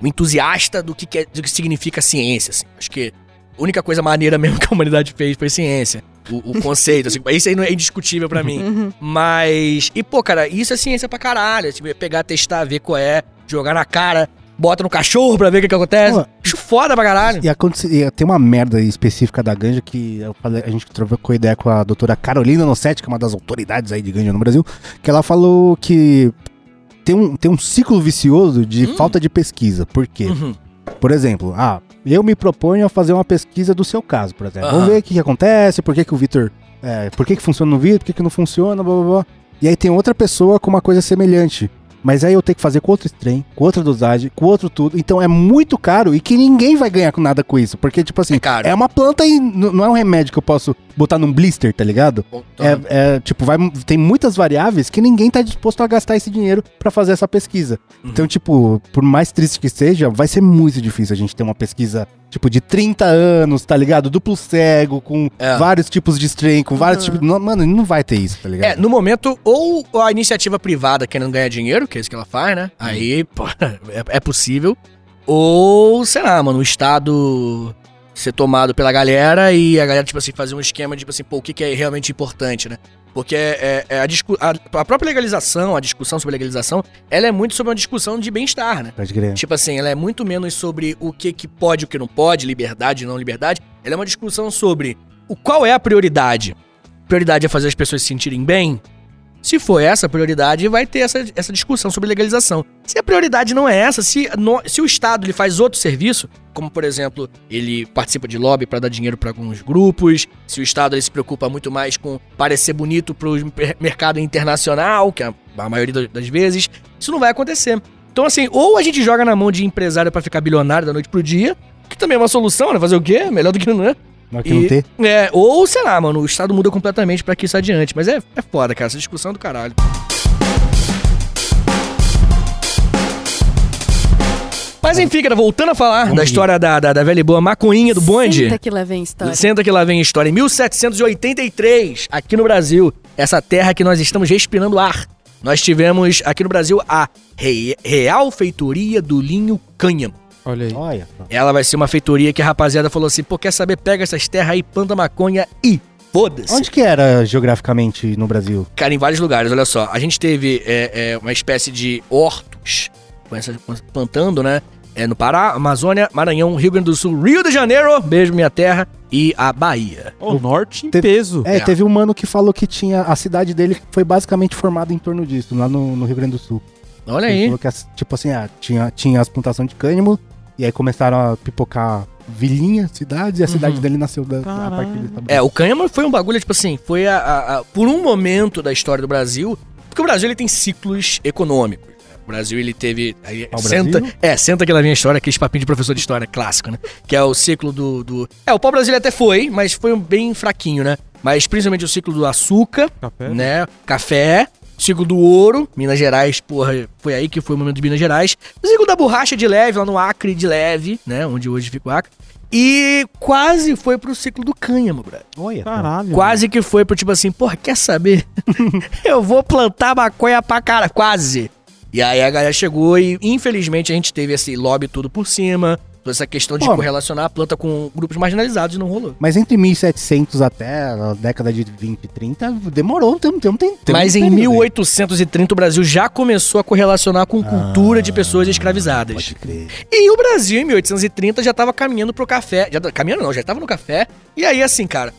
entusiasta do que, que é- do que significa ciência, assim. Acho que a única coisa maneira <laughs> mesmo que a humanidade fez foi ciência. O, o <laughs> conceito, assim, isso aí não é indiscutível pra mim. Uhum. Mas. E, pô, cara, isso é ciência pra caralho. Tipo, pegar, testar, ver qual é, jogar na cara, bota no cachorro pra ver o que, que acontece. Pô. Acho foda pra caralho. E aconte- e tem uma merda específica da ganja que eu falei- a gente trocou ideia com a doutora Carolina Nossetti, que é uma das autoridades aí de ganja no Brasil, que ela falou que tem um, tem um ciclo vicioso de Hum. falta de pesquisa. Por quê? Uhum. Por exemplo, ah, eu me proponho a fazer uma pesquisa do seu caso, por exemplo. Vamos Aham. ver o que, que acontece, por que, que o Vitor. É, por que, que funciona no Vitor, por que, que não funciona, blá blá blá. E aí tem outra pessoa com uma coisa semelhante. Mas aí eu tenho que fazer com outro trem, com outra dosagem, com outro tudo. Então é muito caro e que ninguém vai ganhar com nada com isso. Porque, tipo assim, É é uma planta e não é um remédio que eu posso botar num blister, tá ligado? É, é, tipo, vai, tem muitas variáveis que ninguém tá disposto a gastar esse dinheiro pra fazer essa pesquisa. Uhum. Então, tipo, por mais triste que seja, vai ser muito difícil a gente ter uma pesquisa, tipo, de 30 anos, tá ligado? Duplo cego, com É. vários tipos de strain, com vários tipos. Não, mano, não vai ter isso, tá ligado? É, no momento, ou a iniciativa privada querendo ganhar dinheiro, que é isso que ela faz, né? Aí, pô, <laughs> é, é possível. Ou, sei lá, mano, o Estado ser tomado pela galera e a galera, tipo assim, fazer um esquema, tipo assim, pô, o que, que é realmente importante, né? Porque é, é a, discu a, a própria legalização, a discussão sobre legalização, ela é muito sobre uma discussão de bem-estar, né? Pode crer. Tipo assim, ela é muito menos sobre o que, que pode e o que não pode, liberdade e não liberdade. Ela é uma discussão sobre o qual é a prioridade. Prioridade é fazer as pessoas se sentirem bem? Se for essa a prioridade, vai ter essa, essa discussão sobre legalização. Se a prioridade não é essa, se, no- se o Estado ele faz outro serviço, como por exemplo, ele participa de lobby para dar dinheiro para alguns grupos, se o Estado ele se preocupa muito mais com parecer bonito para o mercado internacional, que é a maioria da- das vezes, isso não vai acontecer. Então, assim, ou a gente joga na mão de empresário para ficar bilionário da noite pro dia, que também é uma solução, né? Fazer o quê? Melhor do que não é. É que não E- ter. É, ou sei lá, mano, o Estado muda completamente pra que isso adiante. Mas é, é foda, cara, essa discussão é do caralho. Mas enfim, cara, voltando a falar da história da, da, da velha e boa maconhinha do bonde. Senta que lá vem história. Senta que lá vem a história. Em 1783, aqui no Brasil, essa terra que nós estamos respirando ar, nós tivemos aqui no Brasil a Re- Real Feitoria do Linho Cânhamo. Olha aí. Olha. Ela vai ser uma feitoria que a rapaziada falou assim: pô, quer saber? Pega essas terras aí, planta maconha e foda-se. Onde que era geograficamente no Brasil? Cara, em vários lugares, olha só. A gente teve é, é, uma espécie de hortos plantando, né? É, no Pará, Amazônia, Maranhão, Rio Grande do Sul, Rio de Janeiro, beijo minha terra, e a Bahia. O norte em Te- peso. É, É. teve um mano que falou que tinha. A cidade dele foi basicamente formada em torno disso, lá no, no Rio Grande do Sul. Olha Ele aí. falou que, tipo assim, ah, tinha, tinha as plantações de cânhamo, e aí começaram a pipocar vilinhas, cidades, e a cidade dele nasceu da, a Caralho. partir desse tamanho. É, o cânhamo foi um bagulho, tipo assim, foi a, a- a- por um momento da história do Brasil, porque o Brasil ele tem ciclos econômicos. né? O Brasil ele teve. Aí, senta, Brasil? é, senta que lá vem a história, aquele papinho de professor de história clássico, né? Que é o ciclo do. do... É, o pau-brasil até foi, mas foi um bem fraquinho, né? Mas principalmente o ciclo do açúcar, Café. né? Café. Ciclo do ouro, Minas Gerais, porra, foi aí que foi o momento de Minas Gerais. O ciclo da borracha de leve, lá no Acre de leve, né? Onde hoje fica o Acre. E quase foi pro ciclo do cânhamo, brother. Olha. Caralho. Quase que foi pro tipo assim, porra, quer saber? <laughs> Eu vou plantar maconha pra cara, quase. E aí a galera chegou e, infelizmente, a gente teve esse lobby tudo por cima. Toda essa questão de Pô. correlacionar a planta com grupos marginalizados não rolou. Mas entre 1700 até a década de 20 e 30, demorou, tem, tem, tem, tem Mas um em período aí. 1830 o Brasil já começou a correlacionar com cultura de pessoas escravizadas. Pode crer. E o Brasil, em 1830, já tava caminhando pro café. Já, caminhando não, já tava no café. E aí, assim, cara,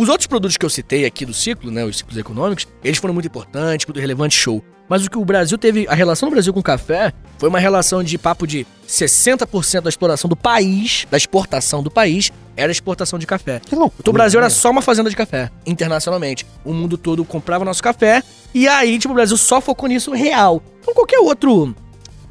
os outros produtos que eu citei aqui do ciclo, né, os ciclos econômicos, eles foram muito importantes, muito relevante, show. Mas o que o Brasil teve, a relação do Brasil com o café, foi uma relação de papo de 60% da exploração do país, da exportação do país, era exportação de café. Que loucura. Então o Brasil era né? só uma fazenda de café, internacionalmente. O mundo todo comprava nosso café, e aí, tipo, o Brasil só focou nisso real. Então qualquer outro,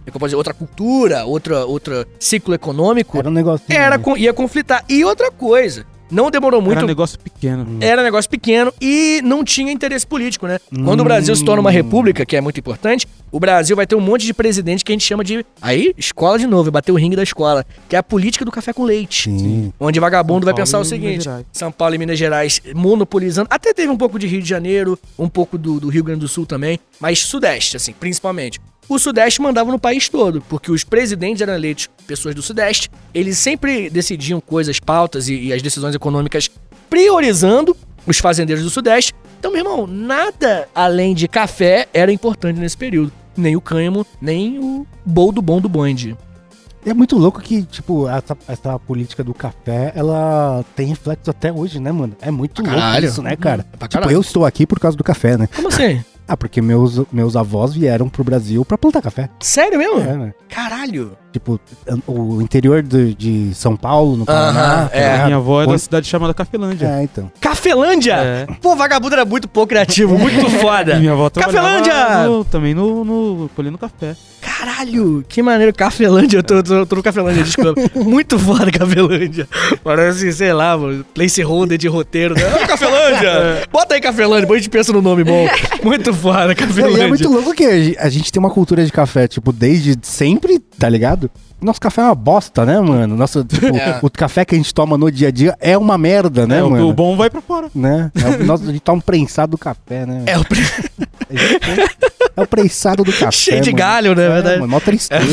é que eu posso dizer, outra cultura, outra, outra ciclo econômico, Era um negócio. era, con- ia conflitar. E outra coisa, não demorou muito, Era um negócio pequeno. era negócio pequeno e não tinha interesse político, né? Quando o Brasil se torna uma república, que é muito importante, o Brasil vai ter um monte de presidente que a gente chama de. Aí, escola de novo, bater o ringue da escola, que é a política do café com leite. Sim. Onde vagabundo São vai Paulo pensar o seguinte. São Paulo e Minas Gerais monopolizando. Até teve um pouco de Rio de Janeiro, um pouco do, do Rio Grande do Sul também, mas Sudeste, assim, principalmente. O Sudeste mandava no país todo, porque os presidentes eram eleitos pessoas do Sudeste, eles sempre decidiam coisas, pautas e, e as decisões econômicas priorizando os fazendeiros do Sudeste. Então, meu irmão, nada além de café era importante nesse período. Nem o cânhamo, nem o bol do bom do bonde. É muito louco que, tipo, essa, essa política do café, ela tem reflexo até hoje, né, mano? É muito louco caralho. isso, né, cara? Pra Tipo, caralho. eu estou aqui por causa do café, né? Como assim? <laughs> Ah, porque meus, meus avós vieram pro Brasil pra plantar café. Sério mesmo? É, né? Caralho. Tipo, o interior do- de São Paulo, no Paraná. Aham, tá é. Minha avó é da cidade chamada Cafelândia. É, então. Cafelândia? É. Pô, vagabundo era muito pouco criativo, muito <laughs> foda. E minha avó Cafelândia! no- também no, no colhendo café. Caralho, que maneiro. Cafelândia, eu tô, tô, tô no Cafelândia, desculpa. muito foda Cafelândia. Parece, sei lá, mano, placeholder de roteiro. Né? Ah, Cafelândia! Bota aí Cafelândia, depois a gente pensa no nome bom. Muito foda, E Cafelândia. é muito louco que a gen- a gente tem uma cultura de café, tipo, desde sempre, tá ligado? Nosso café é uma bosta, né, mano? Nosso, tipo, É. o café que a gente toma no dia a dia é uma merda, né, É, mano? o bom vai pra fora. Né? É o, nosso, a gente toma um prensado do café, né? É o pre- <laughs> É o prensado do café. cheio de mano. galho, né? É, verdade. mano, mó tristeza.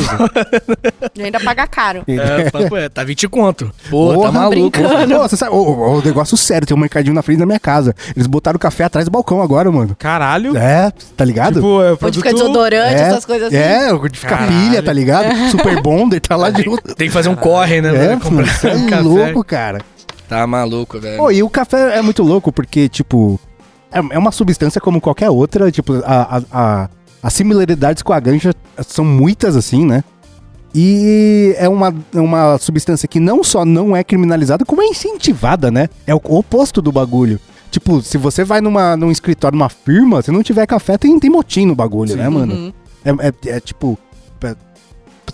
E ainda paga caro. É, papo é, tá 20 conto. Pô, Porra, tá maluco. Pô, você sabe, o, o- o negócio sério, tem um mercadinho na frente da minha casa. Eles botaram o café atrás do balcão agora, mano. Caralho. É, tá ligado? Tipo, é Onde produto... fica desodorante, é, essas coisas assim. É, o de ficar Caralho. pilha, tá ligado? Super Bonder, tá lá junto. Tem que fazer um corre, né? É, mano, é um café. louco, cara. Tá maluco, velho. Pô, e o café é muito louco porque, tipo, É, é uma substância como qualquer outra, tipo, a, a, a- as similaridades com a ganja são muitas, assim, né? E é uma, é uma substância que não só não é criminalizada, como é incentivada, né? É o oposto do bagulho. Tipo, se você vai numa, num escritório, numa firma, se não tiver café, tem, tem motim no bagulho, né, mano? Uhum. É, é- é tipo.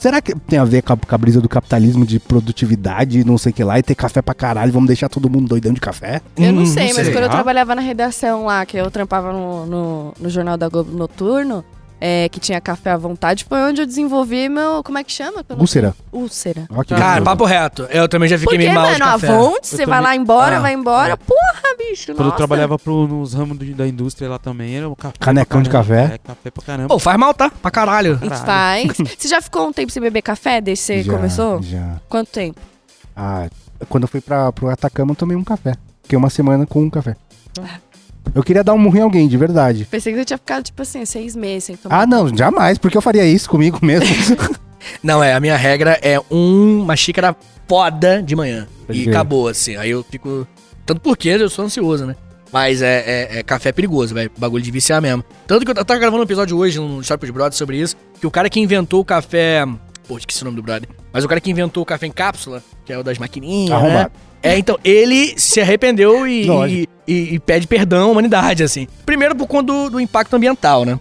Será que tem a ver com a, com a brisa do capitalismo de produtividade e não sei o que lá, e ter café pra caralho, vamos deixar todo mundo doidão de café? Eu não Hum, sei, não mas sei. quando eu Ah. trabalhava na redação lá, que eu trampava no, no, no Jornal da Globo Noturno, é, que tinha café à vontade, foi onde eu desenvolvi meu. Como é que chama? Úlcera. Úlcera. Cara, papo reto. Eu também já fiquei Porque, meio mal de mano, a café. Vonte, você vai também- lá embora, Ah, vai embora. Porra, bicho, Quando nossa. eu trabalhava pro, nos ramos do- da indústria lá também, era o café. Canecão de café. É, café pra caramba. Pô, faz mal, tá? Pra caralho. E faz. <laughs> Você já ficou um tempo sem beber café desde que você Já, começou? Já. Quanto tempo? Ah, quando eu fui pra, pro Atacama, eu tomei um café. Fiquei uma semana com um café. Eu queria dar um murro em alguém, de verdade. Pensei que você tinha ficado, tipo assim, seis meses sem tomar. Ah, não, jamais, porque eu faria isso comigo mesmo. <laughs> Não, é, a minha regra é um- uma xícara foda de manhã. Pode e acabou, assim. Aí eu fico. Tanto porque eu sou ansioso, né? Mas é, é- é café perigoso, velho. Bagulho de viciar mesmo. Tanto que eu tava gravando um episódio hoje no História pros Brothers sobre isso. Que o cara que inventou o café. Pô, esqueci o nome do brother. Mas o cara que inventou o café em cápsula, que é o das maquininhas. Né? É, então, ele se arrependeu e, e, e- e pede perdão à humanidade, assim. Primeiro por conta do, do impacto ambiental, né?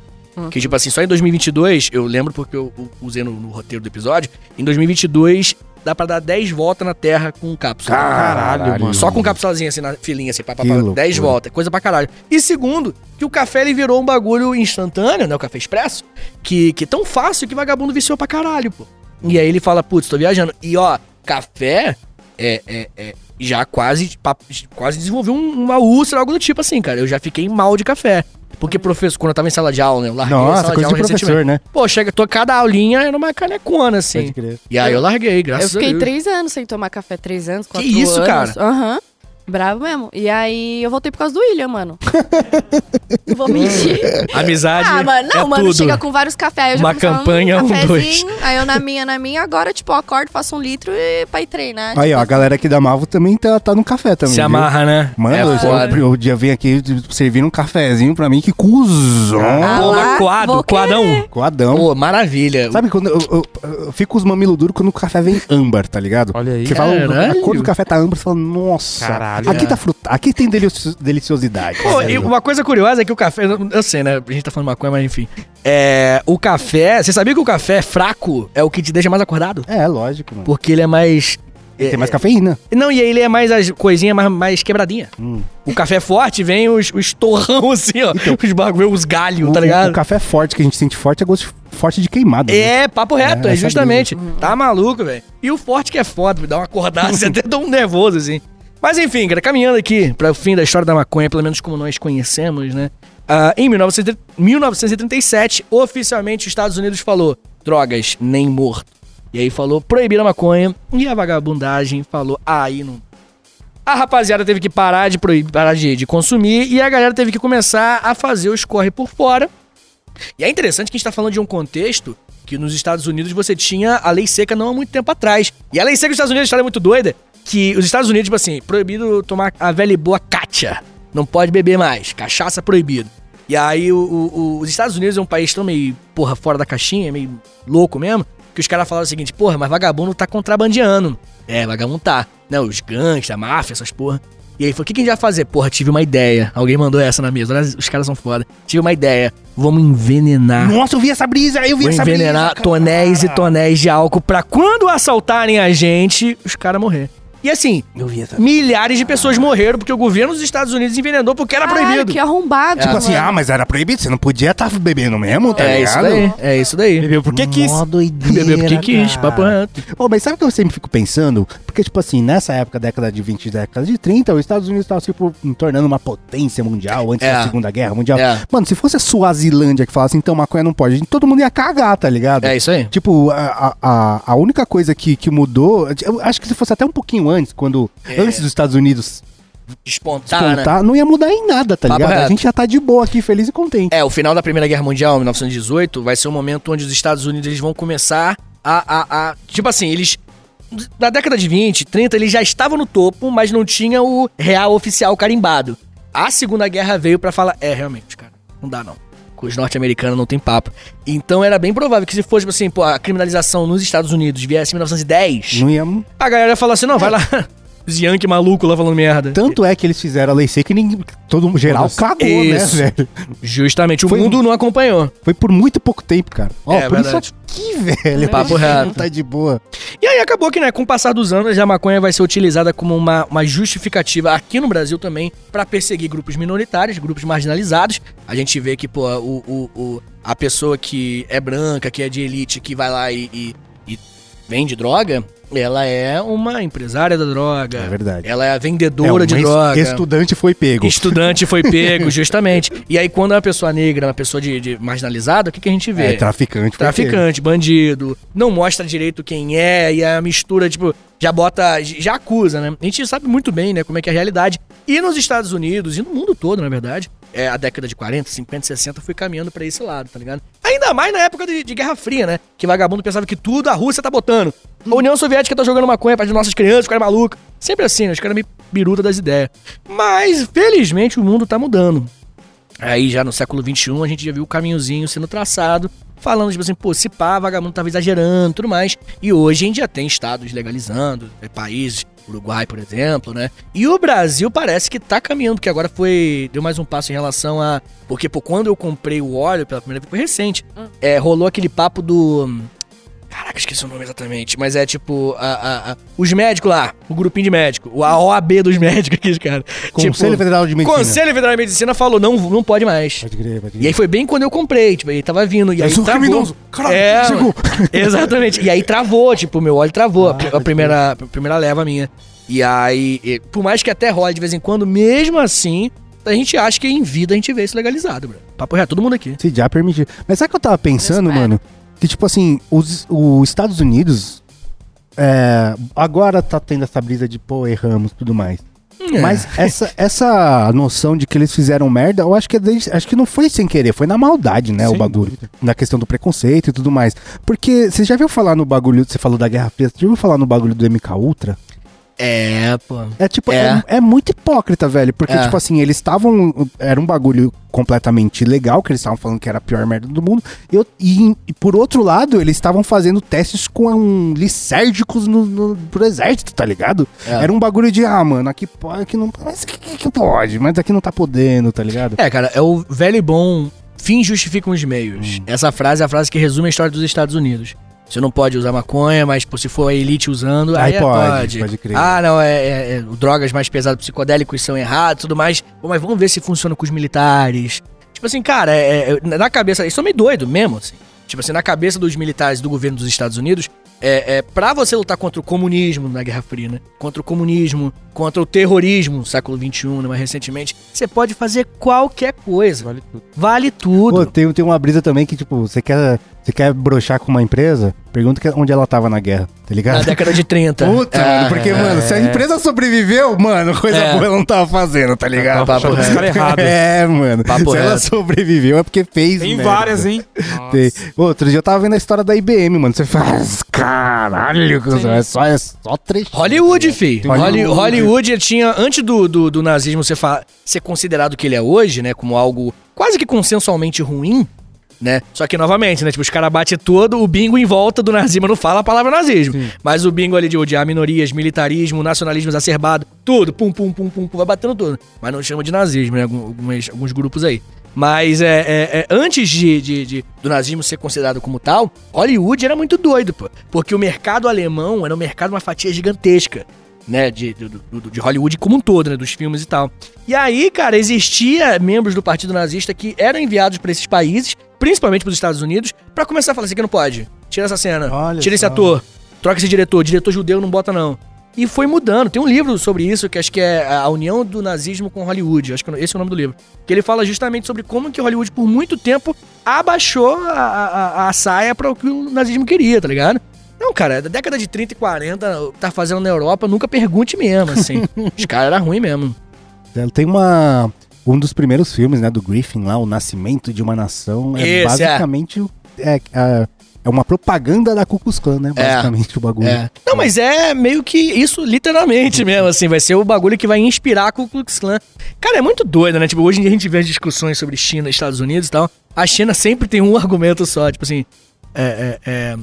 Que, tipo assim, só em 2022, eu lembro porque eu, eu usei no, no roteiro do episódio, em 2022 dá pra dar 10 voltas na Terra com cápsula. Caralho, mano. Só com cápsulazinha assim, na filinha, assim, pá, pá, Que pá, loucura. 10 voltas, coisa pra caralho. E segundo, que o café ele virou um bagulho instantâneo, né? O café expresso, que, que é tão fácil que vagabundo viciou pra caralho, pô. E aí ele fala, putz, tô viajando. E ó, café é, é, é, já quase, quase desenvolveu um- uma úlcera, algo do tipo assim, cara. Eu já fiquei mal de café. Porque professor, quando eu tava em sala de aula, né? Eu larguei a Nossa, sala coisa de aula professor, recentemente. né? Pô, chega, tô, cada aulinha era uma canecona, assim. Pode crer. E aí eu larguei, Eu graças a fiquei Deus. três anos sem tomar café, três anos, quatro isso, anos. cara? Aham. Bravo mesmo. E aí eu voltei por causa do William, mano. <laughs> Não vou mentir. <laughs> Amizade Ah, mano, não, é mano, tudo. chega com vários cafés. Aí eu já Uma campanha, um, cafezinho, Aí eu na minha, na minha, agora, tipo, eu acordo, faço um litro e pra ir treinar. Aí, ó, a galera aqui da Malvo também tá, tá no café também. Se viu? amarra, né? Mano, é eu- o dia vem aqui servindo um cafezinho pra mim, que cuzão. Ah, Pô, lá, coadão. querer. Coadão. Pô, maravilha. Sabe quando eu, eu- eu fico com os mamilos duros quando o café vem âmbar, tá ligado? Olha aí. Você fala, a cor do café tá âmbar, você fala, nossa, Caralho. Aqui É. tá fruta, aqui tem delici- deliciosidade. Pô, e uma coisa curiosa é que o café. Eu sei, né? A gente tá falando maconha, mas enfim. É. O café. Você sabia que o café fraco é o que te deixa mais acordado? É, lógico, mano. Porque ele é mais. Tem mais cafeína. Não, e aí ele é mais as coisinhas mais, mais quebradinha. Hum. O café forte vem os, os torrão <laughs> assim, ó. os bagulho, os galhos, O, tá ligado? o café forte que a gente sente forte é gosto forte de queimado. né? É, papo reto, É, é, essa justamente. Tá maluco, velho. E o forte que é foda, me dá uma acordada, <laughs> você até dá um nervoso, assim. Mas enfim, cara, caminhando aqui para o fim da história da maconha, pelo menos como nós conhecemos, né? Ah, em 1930 1937, oficialmente os Estados Unidos falou: drogas, nem morto. E aí falou proibir a maconha e a vagabundagem falou: aí não. A rapaziada teve que parar de proibir, parar de, de consumir e a galera teve que começar a fazer os corre por fora. E é interessante que a gente tá falando de um contexto que nos Estados Unidos você tinha a lei seca não há muito tempo atrás. E a lei seca dos Estados Unidos, é muito doida, que os Estados Unidos, tipo assim, proibido tomar a velha e boa cacha. Não pode beber mais, cachaça proibido. E aí o- o- os Estados Unidos é um país tão meio, porra, fora da caixinha, meio louco mesmo, que os caras falaram o seguinte, porra, mas vagabundo tá contrabandeando. É, vagabundo tá. Né, os gangues, a máfia, essas porra. E aí falou, o que, que a gente vai fazer? Porra, tive uma ideia. Alguém mandou essa na mesa. Olha, os caras são foda. Tive uma ideia. Vamos envenenar. Nossa, eu vi essa brisa, eu vi Vou essa envenenar brisa. tonéis e tonéis de álcool pra quando assaltarem a gente, os caras morrer. E assim, Eu vi essa milhares de pessoas morreram porque o governo dos Estados Unidos envenenou porque era Caralho, proibido. que arrombado. Tipo assim, mano. ah, mas era proibido, você não podia estar bebendo mesmo, tá é isso ligado? daí, é isso daí. Bebeu porque quis. Mó doideira, Bebeu porque quis, cara. papo reto. Ô, mas sabe o que eu sempre fico pensando? Porque, tipo assim, nessa época, década de 20, década de 30, os Estados Unidos estavam, tipo, tornando uma potência mundial antes É. da Segunda Guerra Mundial. É. Mano, se fosse a Suazilândia que falasse, então, maconha não pode, todo mundo ia cagar, tá ligado? É isso aí. Tipo, a, a, a única coisa que, que mudou, eu acho que se fosse até um pouquinho antes, quando, É. antes dos Estados Unidos Despontar, né? contar, não ia mudar em nada, tá Papo ligado? A reto. gente já tá de boa aqui, feliz e contente. É, o final da Primeira Guerra Mundial, 1918, vai ser o momento onde os Estados Unidos eles vão começar a, a, a- Tipo assim, eles. Na década de 20, 30, eles já estavam no topo, mas não tinha o real oficial carimbado. A Segunda Guerra veio pra falar, é, realmente, cara, não dá não. Com os norte-americanos não tem papo. Então era bem provável que se fosse, tipo assim, pô, a criminalização nos Estados Unidos viesse em 1910, Não ia... a galera ia falar assim, não, vai lá, <laughs> os Yankee maluco lá falando merda. Tanto é que eles fizeram a lei seca e ninguém, todo mundo geral cagou, Isso. né, velho? Justamente, o Foi- mundo não acompanhou. Foi por muito pouco tempo, cara. Ó, É por verdade. isso aqui, velho. Papo Não <laughs> reto. Tá de boa. E aí acabou que, né, com o passar dos anos, a maconha vai ser utilizada como uma, uma justificativa aqui no Brasil também pra perseguir grupos minoritários, grupos marginalizados. A gente vê que, pô, o, o, o- a pessoa que é branca, que é de elite, que vai lá e, e- e vende droga, ela é uma empresária da droga. É verdade. Ela é a vendedora É, de droga. Estudante foi pego. Estudante foi <laughs> pego, justamente. E aí, quando é uma pessoa negra, uma pessoa de, de marginalizada, o que, que a gente vê? É, traficante. Traficante, bandido, não mostra direito quem é, e a mistura, tipo, já bota, já acusa, né? A gente sabe muito bem, né, como é que é a realidade. E nos Estados Unidos, e no mundo todo, na verdade, é, a década de 40, 50, 60 foi caminhando pra esse lado, tá ligado? Ainda mais na época de, de Guerra Fria, né? Que vagabundo pensava que tudo a Rússia tá botando. A União Soviética tá jogando maconha pra nossas crianças ficarem malucas. Sempre assim, né? Os caras meio biruta das ideias. Mas, felizmente, o mundo tá mudando. Aí já no século XXI a gente já viu o caminhozinho sendo traçado, falando, tipo assim, pô, se pá, vagabundo tava exagerando tudo mais. E hoje a gente já tem estados legalizando, é, países, Uruguai, por exemplo, né? E o Brasil parece que tá caminhando, porque agora foi. Deu mais um passo em relação a. Porque, pô, quando eu comprei o óleo pela primeira vez, foi recente. É, rolou aquele papo do. Caraca, esqueci o nome exatamente. Mas é tipo. A, a- a- os médicos lá, o grupinho de médico. o- A OAB dos médicos aqui, cara. Conselho Federal de Medicina. Conselho Federal de Medicina falou: não, não pode mais. Pode crer, pode crer. E aí foi bem quando eu comprei, tipo, ele tava vindo. E Eu aí sou um travou. criminoso. Caralho, é, chegou. <laughs> Exatamente. E aí travou, tipo, o meu óleo travou. a- a, primeira, a primeira leva minha. E aí, e- por mais que até role de vez em quando, mesmo assim, a gente acha que em vida a gente vê isso legalizado, bro. Papo reto, todo mundo aqui. Se já permitir. Mas sabe o que eu tava pensando, Eu mano? Que, tipo assim, os, os Estados Unidos. é, agora tá tendo essa brisa de, pô, erramos tudo mais. É. Mas essa, essa noção de que eles fizeram merda, eu acho que, é desde- acho que não foi sem querer, foi na maldade, né? o Sem bagulho. dúvida. Na questão do preconceito e tudo mais. Porque você já viu falar no bagulho, você falou da Guerra Fria, você já viu falar no bagulho do MK Ultra? É, pô. É tipo, É. é, é muito hipócrita, velho. Porque, É. tipo assim, eles estavam. Era um bagulho completamente legal, que eles estavam falando que era a pior merda do mundo. E, eu- e- e por outro lado, eles estavam fazendo testes com um, lisérgicos no, no, pro exército, tá ligado? É. Era um bagulho de, ah, mano, aqui pode, aqui não. Mas que, que pode? Mas aqui não tá podendo, tá ligado? É, cara, é o velho e bom fim justificam os meios. Hum. Essa frase é a frase que resume a história dos Estados Unidos. Você não pode usar maconha, mas se for a elite usando, aí, Aí é, pode, pode. pode crer. Ah, não, é, é- é, drogas mais pesadas, psicodélicos são errados, tudo mais. Pô, mas vamos ver se funciona com os militares. Tipo assim, cara, é, é- na cabeça, isso é meio doido mesmo, assim. Tipo assim, na cabeça dos militares do governo dos Estados Unidos, é, é para você lutar contra o comunismo na Guerra Fria, né? Contra o comunismo, contra o terrorismo no século XXI, né? mais recentemente, você pode fazer qualquer coisa. Vale tudo. Vale tudo. Pô, tem, tem uma brisa também que, tipo, você quer, você quer broxar com uma empresa, pergunta onde ela tava na guerra, tá ligado? na década de 30. Puta, É, mano, porque, mano, se a empresa sobreviveu, mano, coisa É. boa ela não tava fazendo, tá ligado? Papo reto. caras errados. É, mano. Papo se ela reto. sobreviveu é porque fez. Tem merda. várias, hein? Tem. Outro dia eu tava vendo a história da IBM, mano. Você faz. Caralho, é só, é só três. Hollywood, fi. Hollywood. Hollywood, Hollywood tinha, antes do, do, do nazismo ser, ser considerado o que ele é hoje, né, como algo quase que consensualmente ruim, né? Só que, novamente, né, tipo, os caras batem todo, o bingo em volta do nazismo não fala a palavra nazismo. Mas o bingo ali de odiar minorias, militarismo, nacionalismo exacerbado, tudo, pum, pum, pum, pum, pum, vai batendo tudo. Mas não chama de nazismo, né, algumas- alguns grupos aí. Mas é, é- é, antes de, de- de- do nazismo ser considerado como tal, Hollywood era muito doido, pô. Porque o mercado alemão era um mercado, uma fatia gigantesca, né? De, do- de Hollywood como um todo, né? Dos filmes e tal. E aí, cara, existia membros do Partido Nazista que eram enviados pra esses países, principalmente pros Estados Unidos, pra começar a falar: isso aqui não pode. Tira essa cena. Olha tira esse só. ator. Troca esse diretor. Diretor judeu não bota, não. E foi mudando. Tem um livro sobre isso, que acho que é A União do Nazismo com Hollywood. Acho que esse é o nome do livro. Que ele fala justamente sobre como que Hollywood, por muito tempo, abaixou a, a, a saia para o que o nazismo queria, tá ligado? Não, cara, da década de 30 e 40, o que tá fazendo na Europa, nunca pergunte mesmo, assim. <laughs> Os caras eram ruins mesmo. Tem uma. Um dos primeiros filmes, né, do Griffin lá, O Nascimento de uma Nação. É Esse, é. basicamente. o- É, a- é uma propaganda da Ku Klux Klan, né? É. Basicamente o bagulho. É. Não, mas é meio que isso, literalmente mesmo, assim. Vai ser o bagulho que vai inspirar a Ku Klux Klan. Cara, é muito doido, né? Tipo, hoje em dia a gente vê as discussões sobre China e Estados Unidos e tal. A China sempre tem um argumento só, tipo assim... É, é, é, é,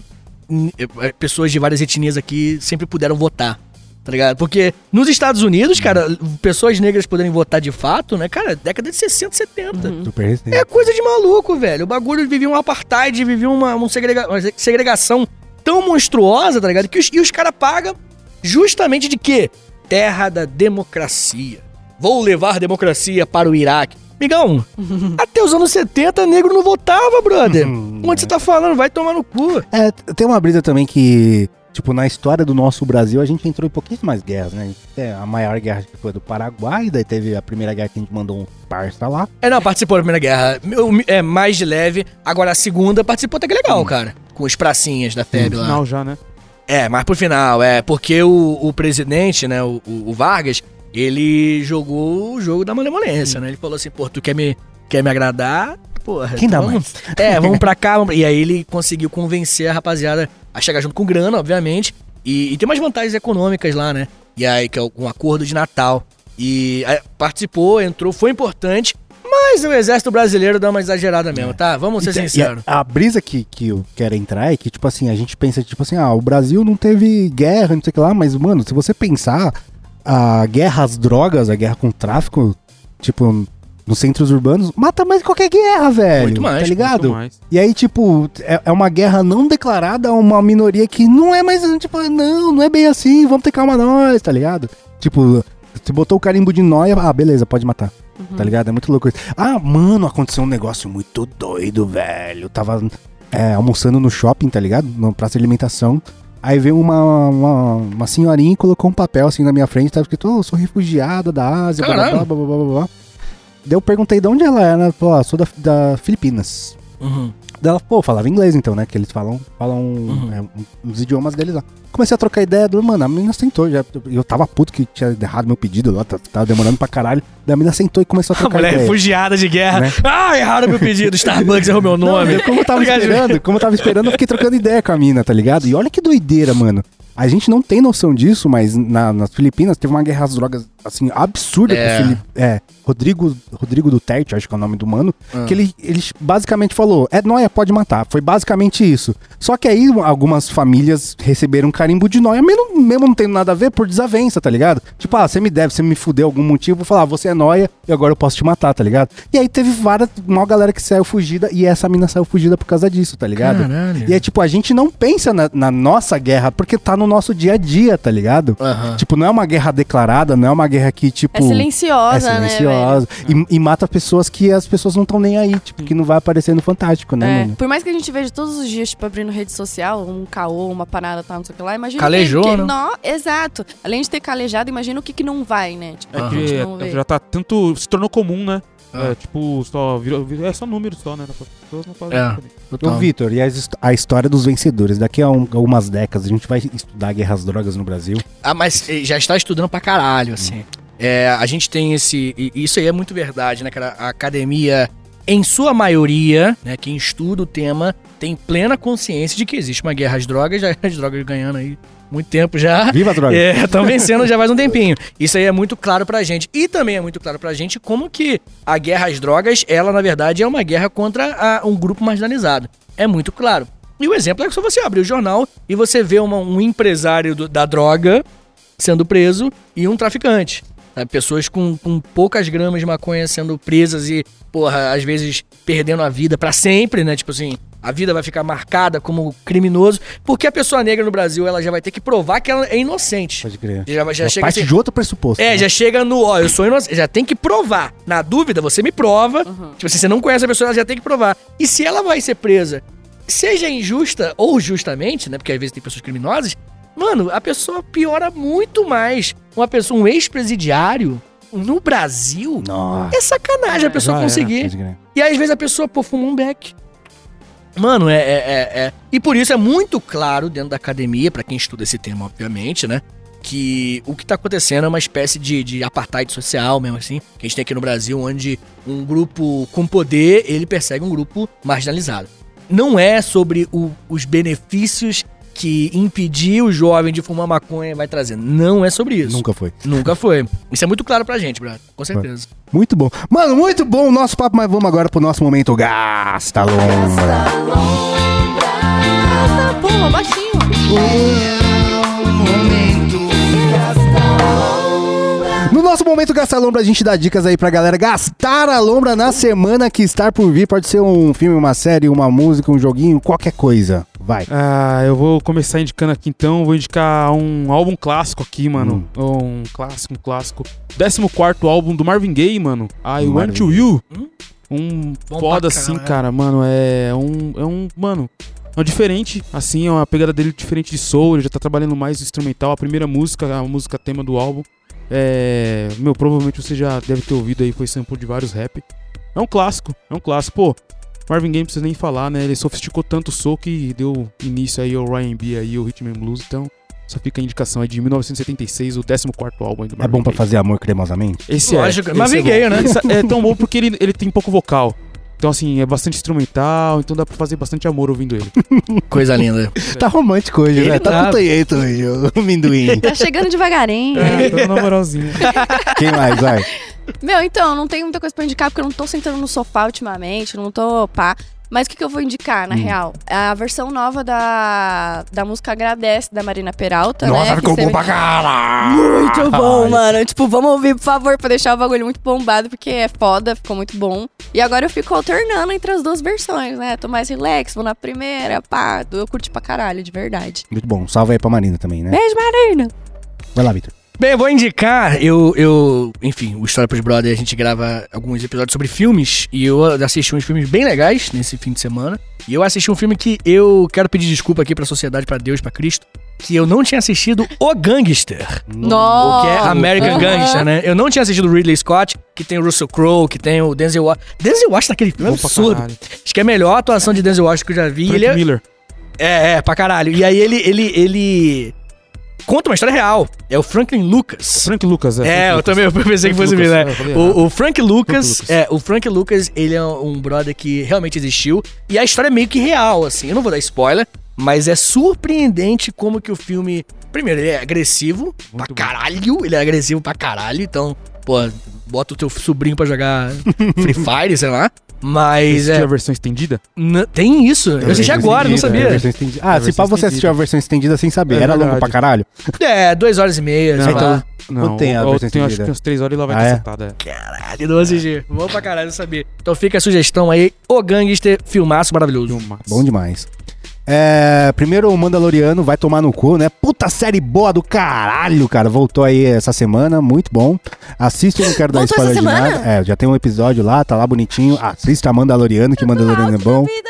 pessoas de várias etnias aqui sempre puderam votar, tá ligado? Porque nos Estados Unidos, cara, pessoas negras poderem votar de fato, né? Cara, década de 60, 70. Super recente. É coisa de maluco, velho. O bagulho vivia um apartheid, vivia uma, um segrega- uma segregação tão monstruosa, tá ligado? Que os- e os caras pagam justamente de quê? Terra da democracia. Vou levar democracia para o Iraque. Migão, <laughs> até os anos 70 negro não votava, brother. Onde você tá falando? Vai tomar no cu. É, tem uma brisa também que, tipo, na história do nosso Brasil, a gente entrou em pouquíssimas guerras, né? É, a maior guerra que foi do Paraguai, daí teve a primeira guerra que a gente mandou um parça lá. É, não, participou da Primeira Guerra. É mais de leve. Agora a segunda participou até que legal, cara. Com os pracinhas da FEB lá. Final já, né? É, mas pro final, é. Porque o, o presidente, né, o- o Vargas, ele jogou o jogo da malemolência, né? Ele falou assim, pô, tu quer me, quer me agradar? Porra. Quem dá vamos- É, vamos pra cá. vamos- E aí ele conseguiu convencer a rapaziada a chegar junto com grana, obviamente. E, e tem umas vantagens econômicas lá, né? E aí, que é um acordo de Natal. E aí, participou, entrou, foi importante. Mas o exército brasileiro dá uma exagerada mesmo, tá? Vamos ser E- e sinceros. a, a brisa que, que eu quero entrar é que, tipo assim, a gente pensa, tipo assim, ah, o Brasil não teve guerra, não sei o que lá, mas, mano, se você pensar, a guerra às drogas, a guerra com o tráfico, tipo, nos centros urbanos, mata mais que qualquer guerra, velho. Muito mais, Tá muito ligado? Muito mais. E aí, tipo, é, é uma guerra não declarada a uma minoria que não é mais, tipo, não, não é bem assim, vamos ter calma nós, tá ligado? Tipo, você botou o carimbo de nóia, ah, beleza, pode matar. Tá ligado? É muito louco isso. Ah, mano, aconteceu um negócio muito doido, velho. Eu tava é, almoçando no shopping, tá ligado? No praça de alimentação. Aí veio uma, uma, uma senhorinha e colocou um papel assim na minha frente, tava escrito, oh, eu sou refugiada da Ásia, blá blá blá blá blá blá. Daí eu perguntei de onde ela era, ela falou, ah, sou da, da Filipinas. Uhum. Daí ela, pô, falava inglês então, né? Que eles falam, falam Uhum. é, um- os idiomas deles lá. Comecei a trocar ideia, do, mano, a menina sentou já. Eu tava puto que tinha errado meu pedido lá, tá- tava demorando pra caralho. Daí a menina sentou e começou a A trocar mulher ideia. refugiada de guerra. Né? Ah, erraram meu pedido. Starbucks errou meu Não, nome. daí como eu tava Obrigado, esperando, como eu tava esperando, eu fiquei trocando ideia com a mina, tá ligado? E olha que doideira, mano. A gente não tem noção disso, mas na- nas Filipinas teve uma guerra às drogas, assim, absurda É. com Fili- é, Rodrigo, Rodrigo Duterte, acho que é o nome do mano, Ah. que ele, ele basicamente falou, é nóia, pode matar. Foi basicamente isso. Só que aí algumas famílias receberam um carimbo de nóia, mesmo, mesmo não tendo nada a ver, por desavença, tá ligado? Tipo, ah, você me deve, você me fudeu algum motivo, vou falar, ah, você é nóia e agora eu posso te matar, tá ligado? E aí teve várias, uma galera que saiu fugida e essa mina saiu fugida por causa disso, tá ligado? Caralho. E é tipo, a gente não pensa na, na nossa guerra porque tá no nosso dia a dia, tá ligado? Tipo, não é uma guerra declarada, não é uma guerra que, tipo. É silenciosa, é né, silenciosa. E, e mata pessoas que as pessoas não estão nem aí, tipo, que não vai aparecer no Fantástico, né, É, mano? por mais que a gente veja todos os dias, tipo, abrindo rede social, um caô, uma parada, tal, não sei o que lá, imagina Calejou, que, que né? Nó, exato. Além de ter calejado, imagina o que que não vai, né? Tipo, É que não vê. já tá tanto. Se tornou comum, né? Ah. É, tipo, só virou, É só número só, né? As pessoas não fazem É. Ô, Vitor, e a, a história dos vencedores? Daqui a um- algumas décadas a gente vai estudar a guerra às drogas no Brasil. Ah, mas já está estudando pra caralho, assim. É, a gente tem esse. Isso aí é muito verdade, né, cara? A academia, em sua maioria, né, quem estuda o tema, tem plena consciência de que existe uma guerra às drogas, já <laughs> as drogas ganhando aí muito tempo já. Viva a droga! É, estão vencendo já faz um tempinho. Isso aí é muito claro pra gente. E também é muito claro pra gente como que a guerra às drogas, ela, na verdade, é uma guerra contra a- um grupo marginalizado. É muito claro. E o exemplo é que só você abrir o jornal e você vê uma- um empresário do- da droga sendo preso e um traficante. Sabe? Pessoas com, com poucas gramas de maconha sendo presas e, porra, às vezes perdendo a vida pra sempre, né? Tipo assim, a vida vai ficar marcada como criminoso, porque a pessoa negra no Brasil ela já vai ter que provar que ela é inocente. Pode crer. Já, já É chega parte assim, de outro pressuposto. é, né? já chega no, ó, eu sou inocente, já tem que provar. Na dúvida, você me prova. Tipo assim, você não conhece a pessoa, ela já tem que provar. E se ela vai ser presa, seja injusta ou justamente, né? Porque às vezes tem pessoas criminosas, mano, a pessoa piora muito mais. Uma pessoa, um ex-presidiário no Brasil, Nossa. é sacanagem a pessoa já era. conseguir. Pode crer. E aí, às vezes a pessoa, pô, fuma um beck. Mano, é, é, é, é- E por isso é muito claro dentro da academia, pra quem estuda esse tema, obviamente, né? Que o que tá acontecendo é uma espécie de, de apartheid social, mesmo assim, que a gente tem aqui no Brasil, onde um grupo com poder, ele persegue um grupo marginalizado. não é sobre o- os benefícios que impedir o jovem de fumar maconha vai trazer. Não é sobre isso. Nunca foi. Nunca foi. Isso é muito claro pra gente, brother. Com certeza. Muito bom. Mano, muito bom o nosso papo, mas vamos agora pro nosso momento Gasta Lombra. Tá bom, baixinho. No nosso momento Gasta Lombra, a gente dá dicas aí pra galera gastar a lombra na semana que está por vir. Pode ser um filme, uma série, uma música, um joguinho, qualquer coisa. Vai. Ah, eu vou começar indicando aqui então. Vou indicar um álbum clássico aqui, mano. Um clássico, um clássico. 14 álbum do Marvin Gaye, mano. I Do Want Marvin to You. Um Bom foda assim, caralho. cara, mano. É um. É um. Mano. É um diferente, assim, é uma pegada dele diferente de soul. Ele já tá trabalhando mais instrumental. A primeira música, a música tema do álbum. É. Meu, provavelmente você já deve ter ouvido aí, foi sample de vários rap. É um clássico, é um clássico. Pô, Marvin Gaye não precisa nem falar, né? Ele sofisticou tanto o soul que deu início aí ao Ryan B aí, o Rhythm and Blues. Então, só fica a indicação aí de 1976, o 14 álbum do É Marvin bom pra Gaye. fazer amor cremosamente? Esse Lógico, é. Marvin é Gaye, bom. né? Esse é tão bom porque ele, ele tem pouco vocal. Então, assim, é bastante instrumental, então dá pra fazer bastante amor ouvindo ele. <laughs> Coisa linda. Tá romântico hoje, Ele né? Tá tá. putanhento hoje, <laughs> o amendoim. Tá chegando devagarinho. É, tô na moralzinha. Quem mais, vai? Meu, então, não tem muita coisa pra indicar, porque eu não tô sentando no sofá ultimamente, não tô pá. Mas o que, que eu vou indicar, na real? A versão nova da, da música Agradece, da Marina Peralta, né? Nossa, que ficou bom pra caralho! Muito bom, mano. Tipo, vamos ouvir, por favor, pra deixar o bagulho muito bombado, porque é foda, ficou muito bom. E agora eu fico alternando entre as duas versões, né? Tô mais relax, vou na primeira, pá. Eu curti pra caralho, de verdade. Muito bom. Salve aí pra Marina também, né? Beijo, Marina! Vai lá, Vitor. Bem, eu vou indicar, eu, eu, enfim, o História pros Brother, a gente grava alguns episódios sobre filmes, e eu assisti uns filmes bem legais nesse fim de semana, e eu assisti um filme que eu quero pedir desculpa aqui pra sociedade, pra Deus, pra Cristo, que eu não tinha assistido O Gangster, Nossa! que é American Aham. Gangster, né? Eu não tinha assistido o Ridley Scott, que tem o Russell Crowe, que tem o Denzel Washington. Denzel Washington naquele filme é Bom pra absurdo. caralho. Acho que é a melhor atuação de Denzel Washington que eu já vi. Frank Ele é, Miller. é, é, pra caralho. E aí ele, ele, ele conta uma história real. É o Franklin Lucas. Frank Lucas, é. É, Frank eu Lucas. também eu pensei que Frank fosse Lucas, é, né? eu falei O, o Frank Lucas, Frank é, o Frank Lucas, ele é um brother que realmente existiu e a história é meio que real, assim. Eu não vou dar spoiler, mas é surpreendente como que o filme, primeiro, ele é agressivo pra bom. caralho, ele é agressivo pra caralho, então, pô, bota o teu sobrinho pra jogar Free <laughs> Fire, sei lá. Mas Assistiu é, a versão estendida? n- tem isso. Eu assisti agora, não É, sabia. estendida. Ah, É, se pá, você assistiu a versão estendida sem saber. É Era longo pra caralho? É, duas horas e meia, sei Não, lá. Não, Ou tem a eu versão tenho acho estendida? que umas 3 horas e lá vai Ah, ter é? sentada. É. Caralho, não assisti. Vou pra caralho saber. Então fica a sugestão aí, O Gangster, filmaço maravilhoso. Filmaço. Bom demais. É, primeiro, o Mandaloriano vai tomar no cu, né? Puta série boa do caralho, cara. Voltou aí essa semana, muito bom. Assista, eu não quero dar Voltou spoiler de semana? nada. É, já tem um episódio lá, tá lá bonitinho. Assista Mandaloriano, que Mandaloriano é bom. Vida.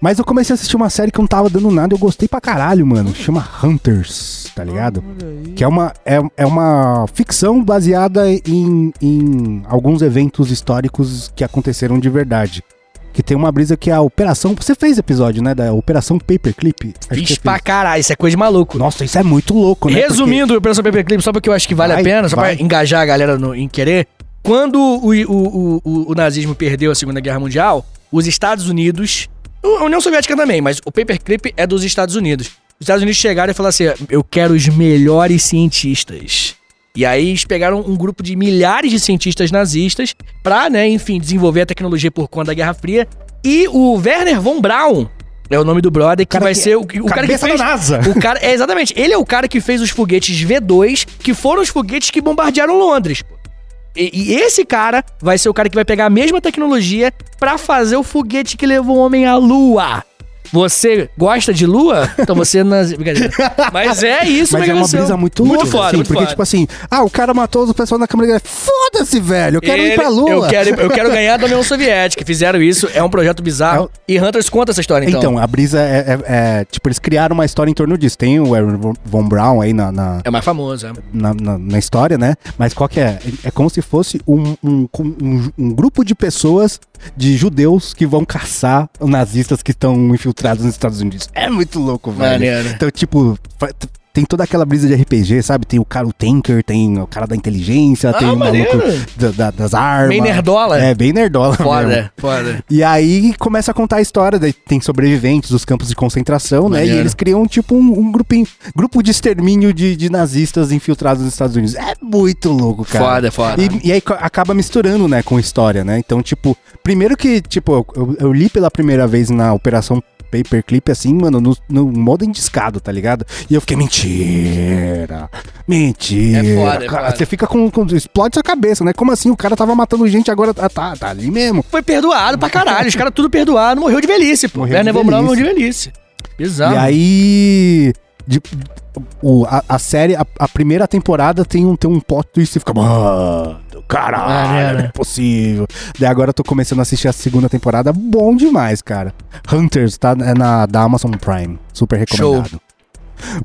Mas eu comecei a assistir uma série que não tava dando nada e eu gostei pra caralho, mano. Chama Hunters, tá ligado? Que é uma, é, é uma ficção baseada em, em alguns eventos históricos que aconteceram de verdade. Que tem uma brisa que é a Operação. Você fez episódio, né? Da Operação Paperclip? Fiz pra caralho, isso é coisa de maluco. Nossa, isso é muito louco, né? Resumindo o Operação Paperclip, só porque eu acho que vale Vai, a pena, só vai. pra engajar a galera no- em querer. Quando o, o, o, o- o nazismo perdeu a Segunda Guerra Mundial, os Estados Unidos, a União Soviética também, mas o Paperclip é dos Estados Unidos. Os Estados Unidos chegaram e falaram assim: eu quero os melhores cientistas. E aí eles pegaram um grupo de milhares de cientistas nazistas pra, né, enfim, desenvolver a tecnologia por conta da Guerra Fria. E o Werner von Braun é o nome do brother que vai que- ser o, o cara que fez da NASA. o cara, é exatamente, ele é o cara que fez os foguetes V2, que foram os foguetes que bombardearam Londres. E, e esse cara vai ser o cara que vai pegar a mesma tecnologia pra fazer o foguete que levou o homem à lua. Você gosta de lua? Então você nas... brincadeira. Mas é isso, Mas é uma brisa muito Muito louca. foda, assim, muito porque, foda. tipo assim, ah, o cara matou o pessoal na câmera. Foda-se, velho. Eu quero ir Ele- pra Lua. Eu quero, eu quero ganhar da União Soviética. Fizeram isso, é um projeto bizarro. E Hunters conta essa história, então. Então, a brisa é, é- é- Tipo, eles criaram uma história em torno disso. Tem o Aaron Von Braun aí na, na, É mais famoso, é. na, na- na história, né? Mas qual que é? É como se fosse um, um, um, um grupo de pessoas, de judeus, que vão caçar nazistas que estão infiltrados nos Estados Unidos. É muito louco, velho. Maneiro. Então, tipo, tem toda aquela brisa de RPG, sabe? Tem o cara, o tanker, tem o cara da inteligência, tem o maluco da- da- das armas. Bem nerdola. É, bem nerdola mesmo. Foda, foda. E aí começa a contar a história, daí tem sobreviventes dos campos de concentração, né? Maneiro. E eles criam tipo um, um grupinho, grupo de extermínio de, de nazistas infiltrados nos Estados Unidos. É muito louco, cara. Foda, foda. E, e aí acaba misturando, né, com história, né? Então, tipo, primeiro que, tipo, eu, eu li pela primeira vez na Operação Paperclip, assim, mano, no, no modo indiscado, tá ligado? E eu fiquei, mentira, mentira. É foda, é foda. Você fica com, com- explode sua cabeça, né? Como assim? O cara tava matando gente agora, tá, tá, tá ali mesmo. Foi perdoado pra caralho. Os caras tudo perdoado. Morreu de velhice, pô. Morreu Werner de Braun morreu de velhice. velhice. Bizarro. E aí. De- o, a, a série, a, a primeira temporada tem um, tem um plot twist e você fica, mano, caralho, Maneiro. não é possível. Daí agora eu tô começando a assistir a segunda temporada, bom demais, cara. Hunters, tá? É na, da Amazon Prime. Super recomendado.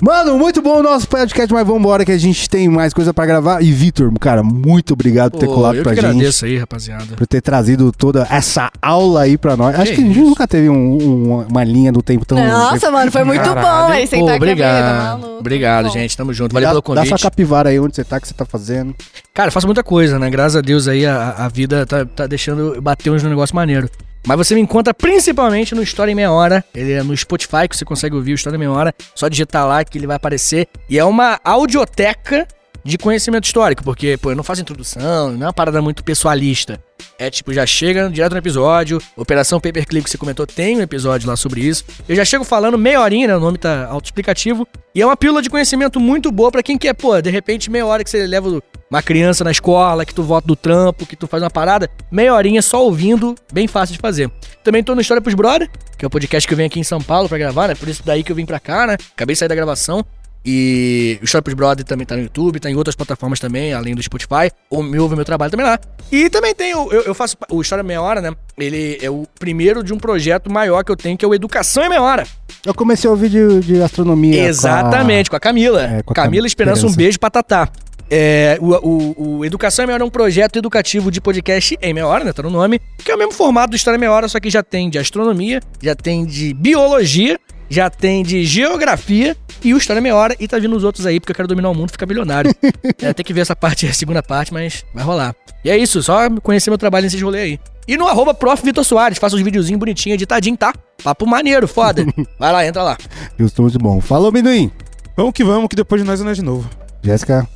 Mano, muito bom o nosso podcast, mas vambora que a gente tem mais coisa pra gravar. E Vitor, cara, muito obrigado por ter Pô, colado eu pra que gente. agradeço aí, rapaziada. Por ter trazido toda essa aula aí pra nós. Acho Que que a gente nunca teve um- um- uma linha do tempo tão. Nossa, mano, foi muito Caralho. bom aí Pô, sentar aqui a vida, obrigado. maluco. Obrigado, Bom. gente. Tamo junto. Valeu dá, pelo Dá convite. sua capivara aí onde você tá, que você tá fazendo. Cara, eu faço muita coisa, né? Graças a Deus aí a, a vida tá, tá deixando eu bater uns negócios maneiro. Mas você me encontra principalmente no História em Meia Hora. Ele é no Spotify, que você consegue ouvir o História em Meia Hora. Só digitar lá que ele vai aparecer. E é uma audioteca de conhecimento histórico, porque, pô, eu não faço introdução, não é uma parada muito pessoalista. É tipo, já chega direto no episódio. Operação Paperclip que você comentou, tem um episódio lá sobre isso. Eu já chego falando meia horinha, né? O nome tá autoexplicativo. E é uma pílula de conhecimento muito boa pra quem quer, pô, de repente, meia hora que você leva uma criança na escola, que tu volta do trampo, que tu faz uma parada, meia horinha só ouvindo, bem fácil de fazer. Também tô no História pros Brother, que é o podcast que eu venho aqui em São Paulo pra gravar, né? Por isso daí que eu vim pra cá, né? Acabei de sair da gravação. E o História pros Brother também tá no YouTube, tá em outras plataformas também, além do Spotify. Ou me ouve meu trabalho também lá. E também tem, o- eu, eu faço o História Meia Hora, né? Ele é o primeiro de um projeto maior que eu tenho, que é o Educação em Meia Hora. Eu comecei a ouvir de, de astronomia. Exatamente, com a, Camila. É, com a Camila Cam- Esperança, um beijo pra Tatá. É, o, o, o Educação em Meia Hora é um projeto educativo de podcast em meia hora, né? Tá no nome. Que é o mesmo formato do História Meia Hora, só que já tem de astronomia, já tem de biologia, já tem de geografia e o História Meia Hora. E tá vindo os outros aí, porque eu quero dominar o mundo e ficar bilionário. <laughs> é, tem que ver essa parte, a segunda parte, mas vai rolar. E é isso, só conhecer meu trabalho nesses rolês aí. E no arroba Prof. Vitor Soares, faça uns videozinhos bonitinhos, editadinho, tá? Papo maneiro, foda. Vai lá, entra lá. Justo, muito bom. Falou, Minduim. Vamos que vamos, que depois de nós não é de novo. Jéssica.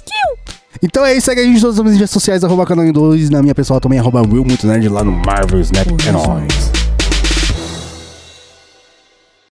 Então é isso, segue a gente em todas as mídias sociais, arroba canal 2, na minha pessoal também, arroba Will Muito Nerd lá no Marvel Snap. É nóis.